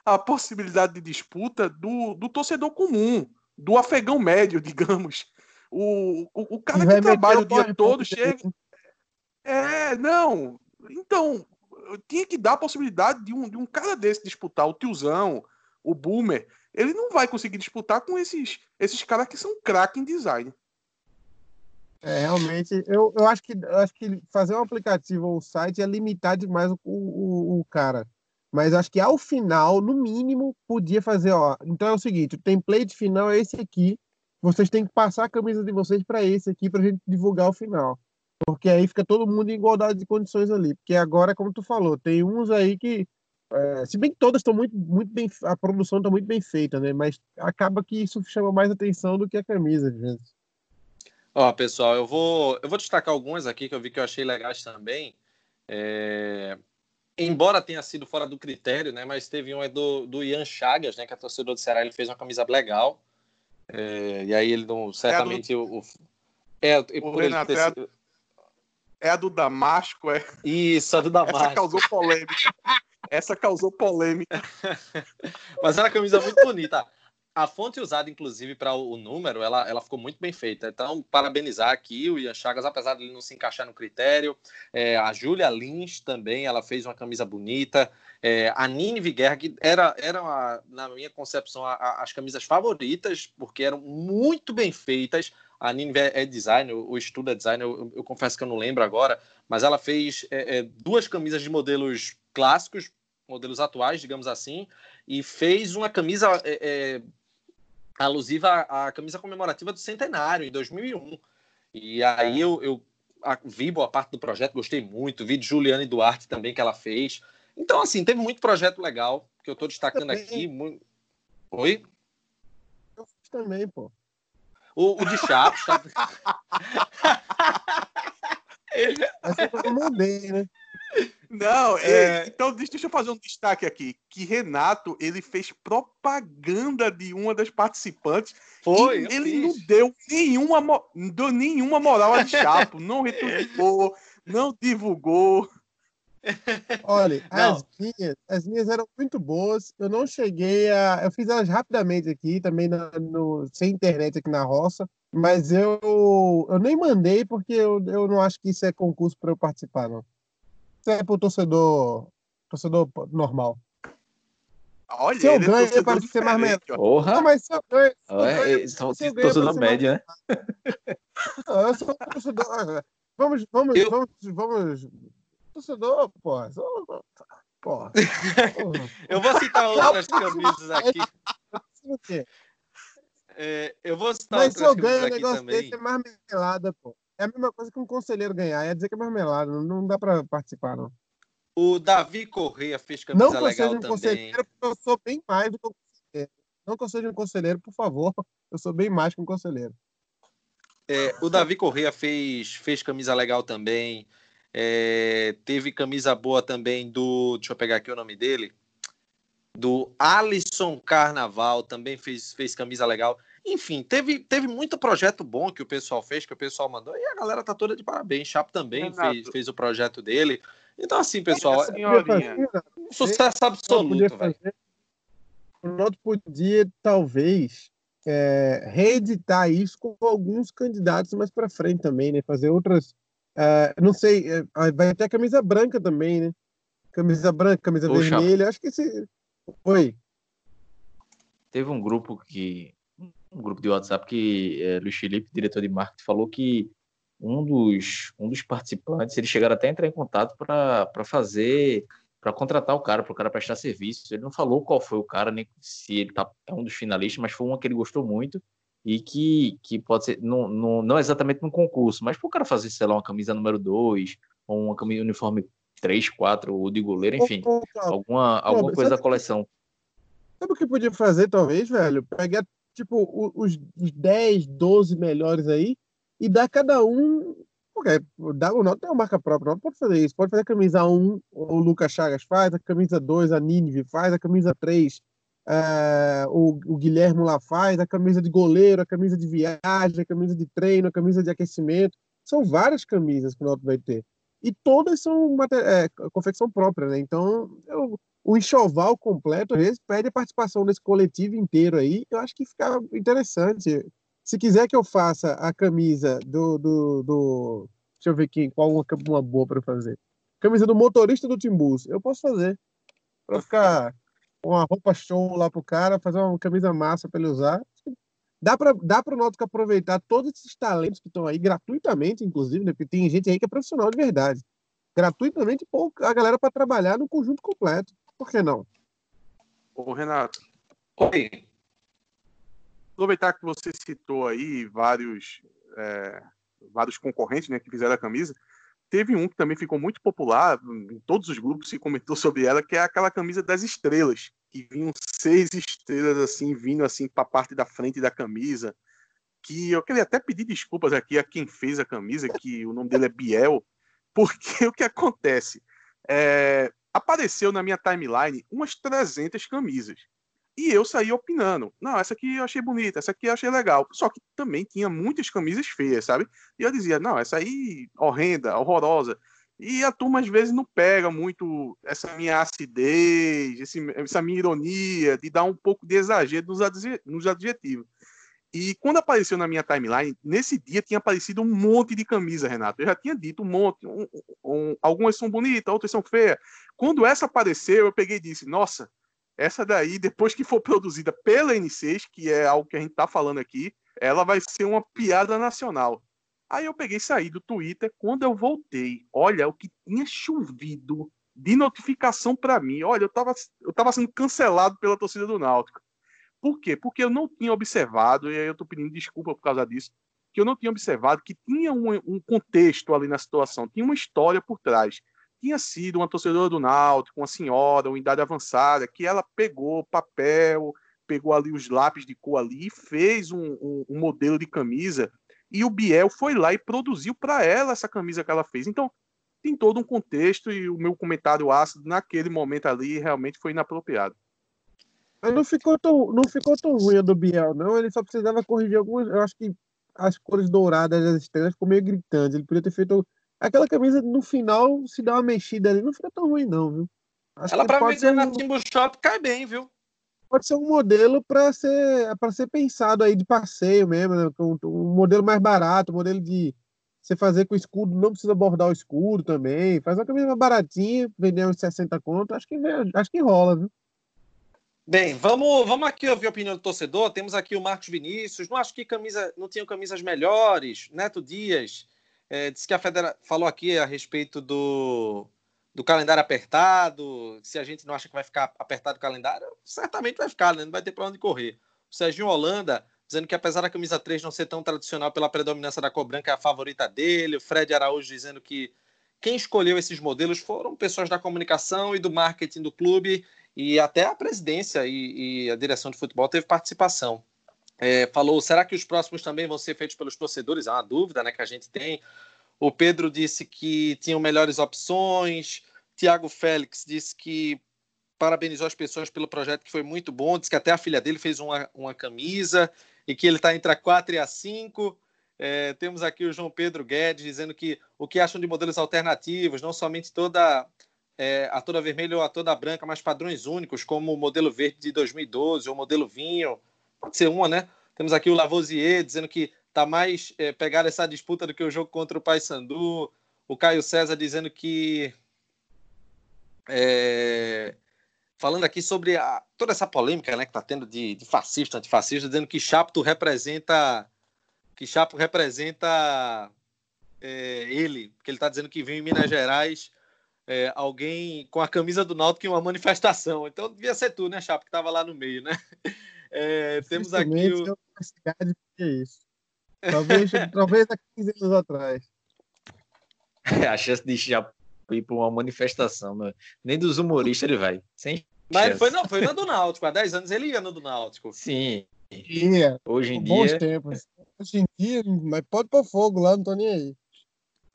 a possibilidade de disputa do, do torcedor comum do afegão médio, *laughs* digamos. O, o, o cara que trabalha o dia todo chega. É, não. Então, tinha que dar a possibilidade de um, de um cara desse disputar, o tiozão, o boomer. Ele não vai conseguir disputar com esses, esses caras que são craque em design. É, realmente, eu, eu, acho que, eu acho que fazer um aplicativo ou um site é limitar demais o, o, o cara. Mas acho que ao final, no mínimo, podia fazer, ó. Então é o seguinte, o template final é esse aqui. Vocês têm que passar a camisa de vocês para esse aqui para a gente divulgar o final. Porque aí fica todo mundo em igualdade de condições ali. Porque agora, como tu falou, tem uns aí que. É, se bem que todas estão muito, muito bem. A produção está muito bem feita, né? Mas acaba que isso chama mais atenção do que a camisa, às vezes. Ó, pessoal, eu vou, eu vou destacar algumas aqui que eu vi que eu achei legais também. É, embora tenha sido fora do critério, né? Mas teve um é do, do Ian Chagas, né? Que é torcedor do Ceará, ele fez uma camisa legal. É, e aí ele não certamente é do... o, o, é, o Renato, ter... é, a, é a do Damasco, é? Isso, a do Damasco. Essa causou polêmica. *laughs* Essa causou polêmica. Mas era uma camisa muito bonita. A fonte usada, inclusive, para o número, ela, ela ficou muito bem feita. Então, parabenizar aqui o Ian Chagas, apesar de ele não se encaixar no critério. É, a Júlia Lins também, ela fez uma camisa bonita. É, a Nini Guerra, que era, era uma, na minha concepção, a, a, as camisas favoritas, porque eram muito bem feitas. A Nini é design, o estudo é design, eu, eu, confesso que eu não lembro agora, mas ela fez é, é duas camisas de modelos clássicos, modelos atuais, digamos assim, e fez uma camisa é, é alusiva à, à, camisa comemorativa do centenário, em 2001. E aí eu, eu vi boa parte do projeto, gostei muito, vi de Juliane Duarte também que ela fez. Então, assim, teve muito projeto legal que eu estou destacando aqui. Muito... Oi? Eu fiz também, pô. O, o de Chaves. Tá... *laughs* Essa eu mandei, né? Não, é... então deixa eu fazer um destaque aqui, que Renato, ele fez propaganda de uma das participantes. Foi, ele não deu nenhuma, deu nenhuma moral a Chapo, *laughs* não retweetou, não divulgou. Olha, *laughs* as minhas, as minhas eram muito boas. Eu não cheguei a. Eu fiz elas rapidamente aqui, também no, no sem internet aqui na roça. Mas eu, eu nem mandei porque eu, eu não acho que isso é concurso para eu participar, não. Isso é para o torcedor, torcedor normal. Olha, se eu ganho, é para ser mais melhor. Porra! Não, mas se eu ganho. Se eu são se eu ganho, torcedor médio, né? Não, *laughs* eu sou torcedor. Vamos, vamos, eu... vamos, vamos. Torcedor, porra. *laughs* Porra. eu vou citar outras camisas aqui. É, eu vou citar Mas se eu ganho um negócio também. desse é marmelada, pô. É a mesma coisa que um conselheiro ganhar. É dizer que é marmelada. Não dá para participar, não. O Davi Correia fez camisa não legal também. Não que eu seja um conselheiro, porque eu sou bem mais do que um conselheiro. Não que eu seja um conselheiro, por favor. *laughs* Eu sou bem mais que um conselheiro. É, o Davi Correia fez, fez camisa legal também. É, teve camisa boa também do. Deixa eu pegar aqui o nome dele. Do Alisson Carnaval, também fez, fez camisa legal. Enfim, teve, teve muito projeto bom que o pessoal fez, que o pessoal mandou, e a galera tá toda de parabéns. Chapo também fez, fez o projeto dele. Então, assim, pessoal, é um sucesso absoluto, velho. O Ronaldo podia, talvez, é, reeditar isso com alguns candidatos mais para frente também, né? Fazer outras. É, não sei, é, vai ter a camisa branca também, né? Camisa branca, camisa vermelha. Acho que esse. Foi. Teve um grupo que um grupo de WhatsApp que é, Luiz Felipe, diretor de marketing, falou que um dos, um dos participantes, eles chegaram até a entrar em contato para fazer, para contratar o cara, para o cara prestar serviço. Ele não falou qual foi o cara, nem se ele tá, é um dos finalistas, mas foi um que ele gostou muito e que, que pode ser, não, não, não exatamente no concurso, mas para o cara fazer, sei lá, uma camisa número 2, ou uma camisa uniforme 3, 4, ou de goleiro, enfim, alguma, alguma coisa da coleção. Sabe o que podia fazer, talvez, velho? Pegar tipo, os, os 10, 12 melhores aí e dar cada um. Porque dá, o Náutico tem uma marca própria, não pode fazer isso. Pode fazer a camisa 1, o Lucas Chagas faz, a camisa 2, a Nínive faz, a camisa 3, é, o, o Guilherme lá faz, a camisa de goleiro, a camisa de viagem, a camisa de treino, a camisa de aquecimento. São várias camisas que o Náutico vai ter. E todas são é, confecção própria, né? Então, eu, o enxoval completo, às vezes, pede a participação desse coletivo inteiro aí. Eu acho que fica interessante. Se quiser que eu faça a camisa do. do, do deixa eu ver aqui, qual uma, uma boa para fazer. Camisa do motorista do Timbus. Eu posso fazer. Para ficar com uma roupa show lá pro cara, fazer uma camisa massa para ele usar. Dá para dá o Náutico aproveitar todos esses talentos que estão aí, gratuitamente, inclusive, né? Porque tem gente aí que é profissional de verdade. Gratuitamente, a galera para trabalhar no conjunto completo. Por que não? Ô, Renato. Oi. Aproveitar que você citou aí vários, é, vários concorrentes né, que fizeram a camisa. Teve um que também ficou muito popular, em todos os grupos se comentou *laughs* sobre ela, que é aquela camisa das estrelas, que vinham seis estrelas assim, vindo assim para a parte da frente da camisa. Que eu queria até pedir desculpas aqui a quem fez a camisa, que o nome dele é Biel, porque *laughs* o que acontece? É, apareceu na minha timeline umas 300 camisas. E eu saí opinando. Não, essa aqui eu achei bonita, essa aqui eu achei legal. Só que também tinha muitas camisas feias, sabe? E eu dizia, não, essa aí horrenda, horrorosa. E a turma às vezes não pega muito essa minha acidez, esse, essa minha ironia de dar um pouco de exagero nos adjetivos. E quando apareceu na minha timeline, nesse dia tinha aparecido um monte de camisa, Renato. Eu já tinha dito um monte. Um, um, algumas são bonitas, outras são feias. Quando essa apareceu, eu peguei e disse: Nossa, essa daí, depois que for produzida pela N6, que é algo que a gente está falando aqui, ela vai ser uma piada nacional. Aí eu peguei e saí do Twitter. Quando eu voltei, olha o que tinha chovido de notificação para mim. Olha, eu estava eu tava sendo cancelado pela torcida do Náutico. Por quê? Porque eu não tinha observado, e aí eu estou pedindo desculpa por causa disso, que eu não tinha observado que tinha um, um, contexto ali na situação, tinha uma história por trás. Tinha sido uma torcedora do Náutico, uma senhora, uma idade avançada, que ela pegou papel, pegou ali os lápis de cor ali e fez um, um, um modelo de camisa. E o Biel foi lá e produziu para ela essa camisa que ela fez. Então, tem todo um contexto e o meu comentário ácido naquele momento ali realmente foi inapropriado. Mas não ficou tão, não ficou tão ruim a do Biel, não. Ele só precisava corrigir algumas. Eu acho que as cores douradas das estrelas ficou meio gritante. Ele podia ter feito. Aquela camisa no final, se dá uma mexida ali, não fica tão ruim, não, viu? Acho Ela pra vender um... na Timbu Shop cai bem, viu? Pode ser um modelo para ser para ser pensado aí de passeio mesmo, né? um modelo mais barato, um modelo de você fazer com escudo, não precisa bordar o escudo também. Faz uma camisa mais baratinha, vender uns 60 conto, acho que acho que rola, viu? Bem, vamos, vamos aqui ouvir a opinião do torcedor. Temos aqui o Marcos Vinícius. Não acho que camisa, não tinham camisas melhores. Neto Dias é, disse que a Federa falou aqui a respeito do, do calendário apertado. Se a gente não acha que vai ficar apertado o calendário, certamente vai ficar, né? não vai ter para onde correr. O Serginho Holanda dizendo que apesar da camisa 3 não ser tão tradicional pela predominância da cor branca, é a favorita dele. O Fred Araújo dizendo que quem escolheu esses modelos foram pessoas da comunicação e do marketing do clube e até a presidência e, e a direção de futebol teve participação. É, falou, será que os próximos também vão ser feitos pelos torcedores? É uma dúvida né, que a gente tem. O Pedro disse que tinham melhores opções. Tiago Félix disse que parabenizou as pessoas pelo projeto que foi muito bom. Disse que até a filha dele fez uma, uma camisa e que ele está entre a 4 e a 5. É, temos aqui o João Pedro Guedes dizendo que o que acham de modelos alternativos, não somente toda é, a toda vermelha ou a toda branca, mas padrões únicos, como o modelo verde de 2012 ou o modelo vinho. Pode ser uma, né? Temos aqui o Lavoisier dizendo que tá mais é, pegar essa disputa do que o jogo contra o Paysandu. O Caio César dizendo que. É, falando aqui sobre a, toda essa polêmica né, que está tendo de, de fascista, antifascista, dizendo que Chapo representa. Que Chapo representa é, ele, porque ele está dizendo que veio em Minas Gerais é, alguém com a camisa do Náutico em uma manifestação. Então devia ser tu, né, Chapo, que estava lá no meio, né? *laughs* É, temos aqui o... É isso. Talvez, *laughs* talvez há 15 anos atrás. a chance de Chapo ir para uma manifestação, né? nem dos humoristas ele vai. Sem Mas chance. foi, não, foi na do Náutico. Há 10 anos ele ia no do Náutico. Sim. Ia. Hoje em dia. Tempos. Hoje em dia, mas pode pôr fogo lá, não tô nem aí.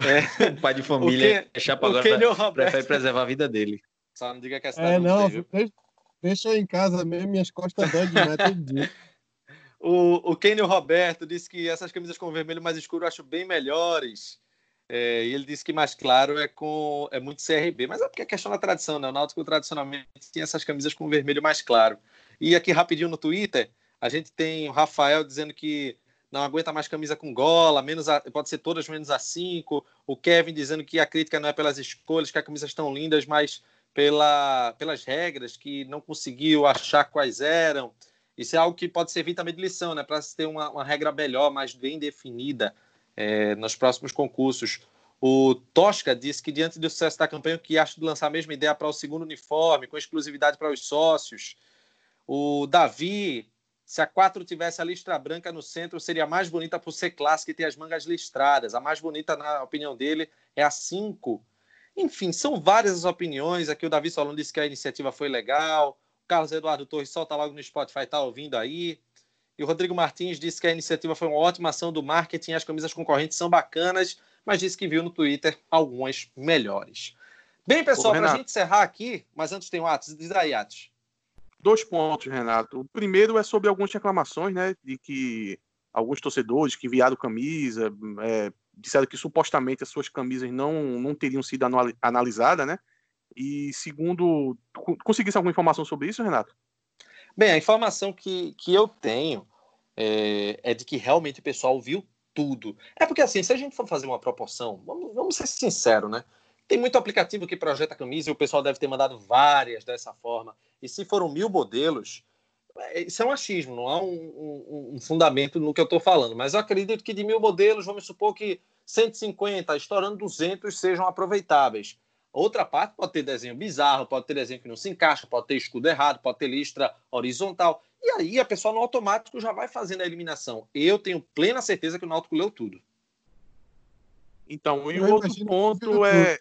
É, *laughs* o pai de família é chapa agora prefere preservar a vida dele. Só não diga que é cidade é, não, não deixa, deixa eu em casa mesmo, minhas costas dói demais todo dia. *laughs* O, o Kenio Roberto disse que essas camisas com vermelho mais escuro eu acho bem melhores. É, e ele disse que mais claro é com é muito CRB, mas é porque é questão da tradição, né? O Náutico tradicionalmente tinha essas camisas com vermelho mais claro. E aqui rapidinho no Twitter, a gente tem o Rafael dizendo que não aguenta mais camisa com gola, menos a, pode ser todas menos a 5. O Kevin dizendo que a crítica não é pelas escolhas, que as camisas estão lindas, mas pela, pelas regras, que não conseguiu achar quais eram. Isso é algo que pode servir também de lição, né? Para se ter uma, uma, regra melhor, mais bem definida é, nos próximos concursos. O Tosca disse que, diante do sucesso da campanha, que acha de lançar a mesma ideia para o segundo uniforme, com exclusividade para os sócios. O Davi se a 4 tivesse a listra branca no centro, seria mais bonita por ser clássica e ter as mangas listradas. A mais bonita, na opinião dele, é a 5. Enfim, são várias as opiniões. Aqui o Davi Solon disse que a iniciativa foi legal. O Carlos Eduardo Torres solta logo no Spotify, tá ouvindo aí. E o Rodrigo Martins disse que a iniciativa foi uma ótima ação do marketing, as camisas concorrentes são bacanas, mas disse que viu no Twitter algumas melhores. Bem, pessoal, para a gente encerrar aqui, mas antes tem o Atos, diz aí, Atos. Dois pontos, Renato. O primeiro é sobre algumas reclamações, né, de que alguns torcedores que enviaram camisa é, disseram que supostamente as suas camisas não, não teriam sido analisadas, né? E segundo, conseguisse alguma informação sobre isso, Renato? Bem, a informação que, que eu tenho é, é, de que realmente o pessoal viu tudo. É porque assim, se a gente for fazer uma proporção, vamos, vamos ser sinceros, né? Tem muito aplicativo que projeta camisa e o pessoal deve ter mandado várias dessa forma. E se foram mil modelos, é, isso é um achismo, não há um, um, um fundamento no que eu estou falando. Mas eu acredito que de mil modelos, vamos supor que 150, estourando 200, sejam aproveitáveis. Outra parte pode ter desenho bizarro, pode ter desenho que não se encaixa, pode ter escudo errado, pode ter listra horizontal. E aí a pessoa no automático já vai fazendo a eliminação. Eu tenho plena certeza que o Náutico leu tudo. Então, e o outro ponto é.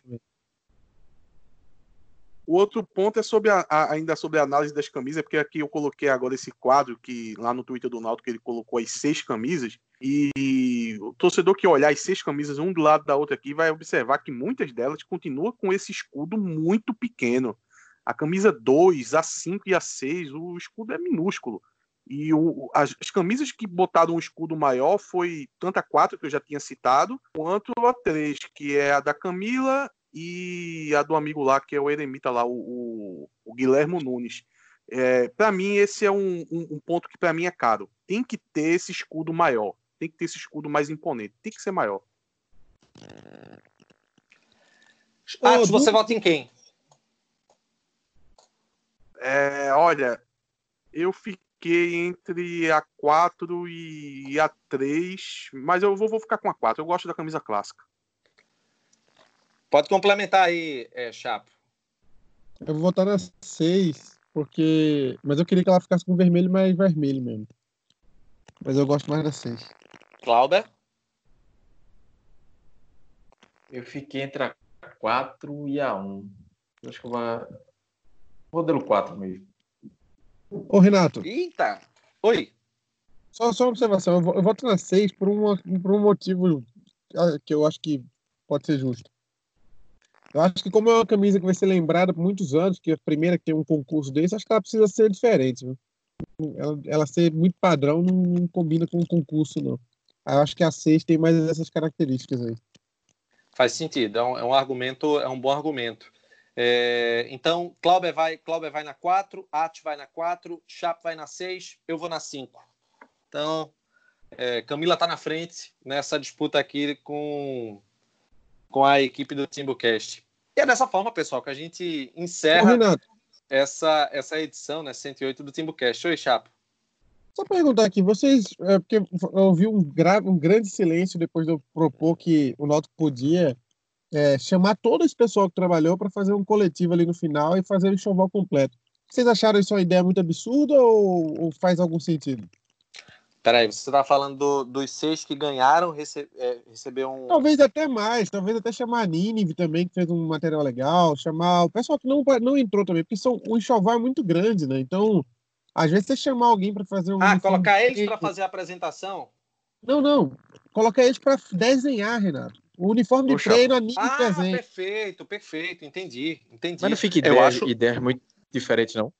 O outro ponto é sobre a, a, ainda sobre a análise das camisas, porque aqui eu coloquei agora esse quadro que lá no Twitter do Náutico ele colocou as seis camisas e o torcedor que olhar as seis camisas um do lado da outra aqui vai observar que muitas delas continuam com esse escudo muito pequeno. A camisa 2, a 5 e a 6, o escudo é minúsculo. E o, as, as, camisas que botaram um escudo maior foi tanto a 4, que eu já tinha citado, quanto a 3, que é a da Camila e a do amigo lá, que é o Eremita lá, o, o, o Guilhermo Nunes. É, para mim, esse é um, um, um ponto que para mim é caro. Tem que ter esse escudo maior tem que ter esse escudo mais imponente, tem que ser maior. Atos, você vota em quem? É, olha, eu fiquei entre a 4 e a 3, mas eu vou, vou ficar com a 4. Eu gosto da camisa clássica. Pode complementar aí, é, Chapo. Eu vou votar na 6, porque. Mas eu queria que ela ficasse com vermelho, mas vermelho mesmo. Mas eu gosto mais da 6. Clauber? Eu fiquei entre a 4 e a 1. Eu acho que eu vou. Modelo 4 mesmo. Ô, Renato. Eita! Oi. Só, só uma observação. Eu, eu voto na 6 por, uma, por um motivo ah, que eu acho que pode ser justo. Eu acho que como é uma camisa que vai ser lembrada por muitos anos, que é a primeira que tem um concurso desse, acho que ela precisa ser diferente. Viu? Ela, ela ser muito padrão não, não combina com um concurso, não. Eu acho que a 6 tem mais essas características aí. Faz sentido, é um, é um argumento, é um bom argumento. É, então, Clauber vai, Clauber vai na 4, At vai na 4, Chap vai na 6, eu vou na 5. Então, é, Camila está na frente nessa disputa aqui com, com a equipe do Timbucast. E é dessa forma, pessoal, que a gente encerra Ô, essa, essa edição, né, 108 do Timbucast. Oi, Chapo. Só perguntar aqui, vocês, é, porque eu ouvi um, um grande silêncio depois de eu propor que o Náutico podia é, chamar todo esse pessoal que trabalhou para fazer um coletivo ali no final e fazer o enxoval completo. Vocês acharam isso uma ideia muito absurda ou, ou faz algum sentido? Peraí, você está falando do, dos seis que ganharam rece, é, receber um. Talvez até mais, talvez até chamar a Nínive também, que fez um material legal, chamar o pessoal que não, não entrou também, porque são, o enxoval é muito grande, né? Então, às vezes você chamar alguém para fazer um. Ah, colocar eles para fazer a apresentação? Não, não. Colocar eles para desenhar, Renato. O uniforme de Puxa. treino, a Nick ah, desenha. perfeito, perfeito. Entendi, entendi. Mas não fica ideia, acho... ideias muito diferentes, não?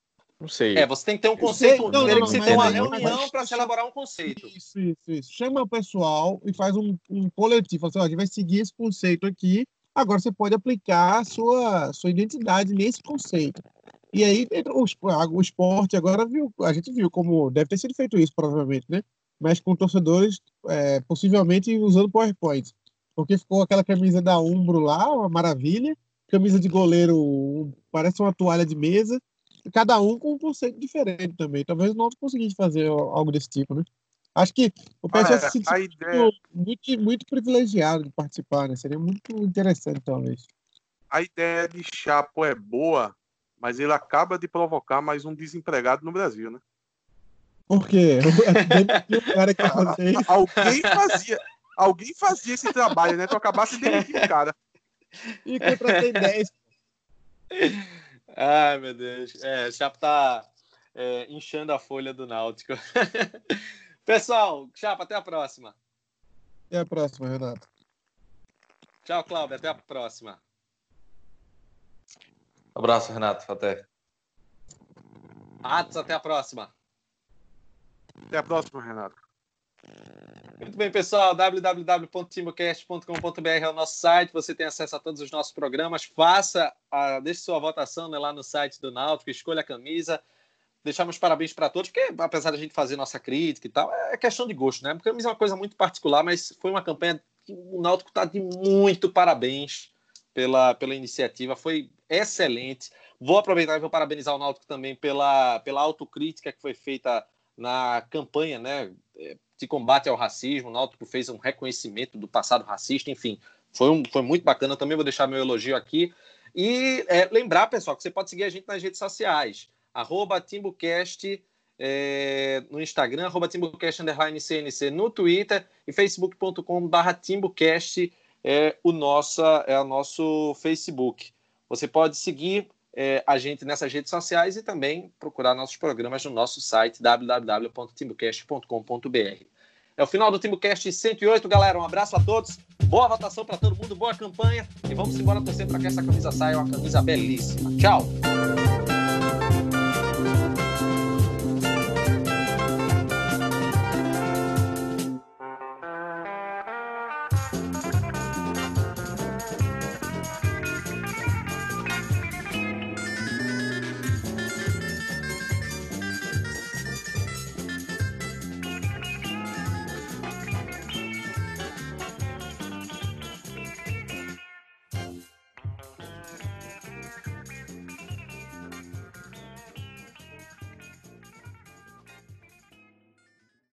Não sei. É, você tem que ter um conceito. Não, não, não, você tem uma reunião para se elaborar um conceito. Isso, isso, isso. Chama o pessoal e faz um, um coletivo. Assim, ó, a gente vai seguir esse conceito aqui. Agora você pode aplicar a sua, sua identidade nesse conceito. E aí o, o esporte agora viu, a gente viu como deve ter sido feito isso, provavelmente, né? Mas com torcedores é, possivelmente usando PowerPoint. Porque ficou aquela camisa da Umbro lá, uma maravilha, camisa de goleiro, parece uma toalha de mesa, cada um com um conceito diferente também. Talvez não conseguisse fazer algo desse tipo, né? Acho que o pessoal ah, se sente ideia... muito, muito privilegiado de participar, né? Seria muito interessante, talvez. A ideia de Chapo é boa, mas ele acaba de provocar mais um desempregado no Brasil, né? Por quê? *laughs* *laughs* alguém fazia, alguém fazia esse trabalho, né? Tu acabasse demitindo o cara. E contratei 10. *laughs* Ai, meu Deus. É, o Chapo tá é, inchando a folha do Náutico. *laughs* Pessoal, Chapa, até a próxima. Até a próxima, Renato. Tchau, Cláudio. Até a próxima. Abraço, Renato. Até. Atos, até a próxima. Até a próxima, Renato. Muito bem, pessoal. www.timocast.com.br é o nosso site. Você tem acesso a todos os nossos programas. Faça, a, deixe sua votação né, lá no site do Náutico, escolha a camisa. Deixamos parabéns para todos, porque apesar da gente fazer nossa crítica e tal, é questão de gosto, né? Porque a camisa é uma coisa muito particular, mas foi uma campanha que o Náutico está de muito parabéns pela, pela iniciativa. Foi excelente. Vou aproveitar e vou parabenizar o Náutico também pela, pela autocrítica que foi feita na campanha, né? De combate ao racismo. O Náutico fez um reconhecimento do passado racista, enfim, foi, um, foi muito bacana. também vou deixar meu elogio aqui. E é, lembrar, pessoal, que você pode seguir a gente nas redes sociais, arroba TimbuCast é, no Instagram, arroba TimbuCast CNC no Twitter e facebook.com barra TimbuCast é o, nossa, é o nosso Facebook. Você pode seguir é, a gente nessas redes sociais e também procurar nossos programas no nosso site www.timbocast.com.br. É o final do TimbuCast 108, galera. Um abraço a todos. Boa votação para todo mundo, boa campanha. E vamos embora torcer para que essa camisa saia uma camisa belíssima. Tchau.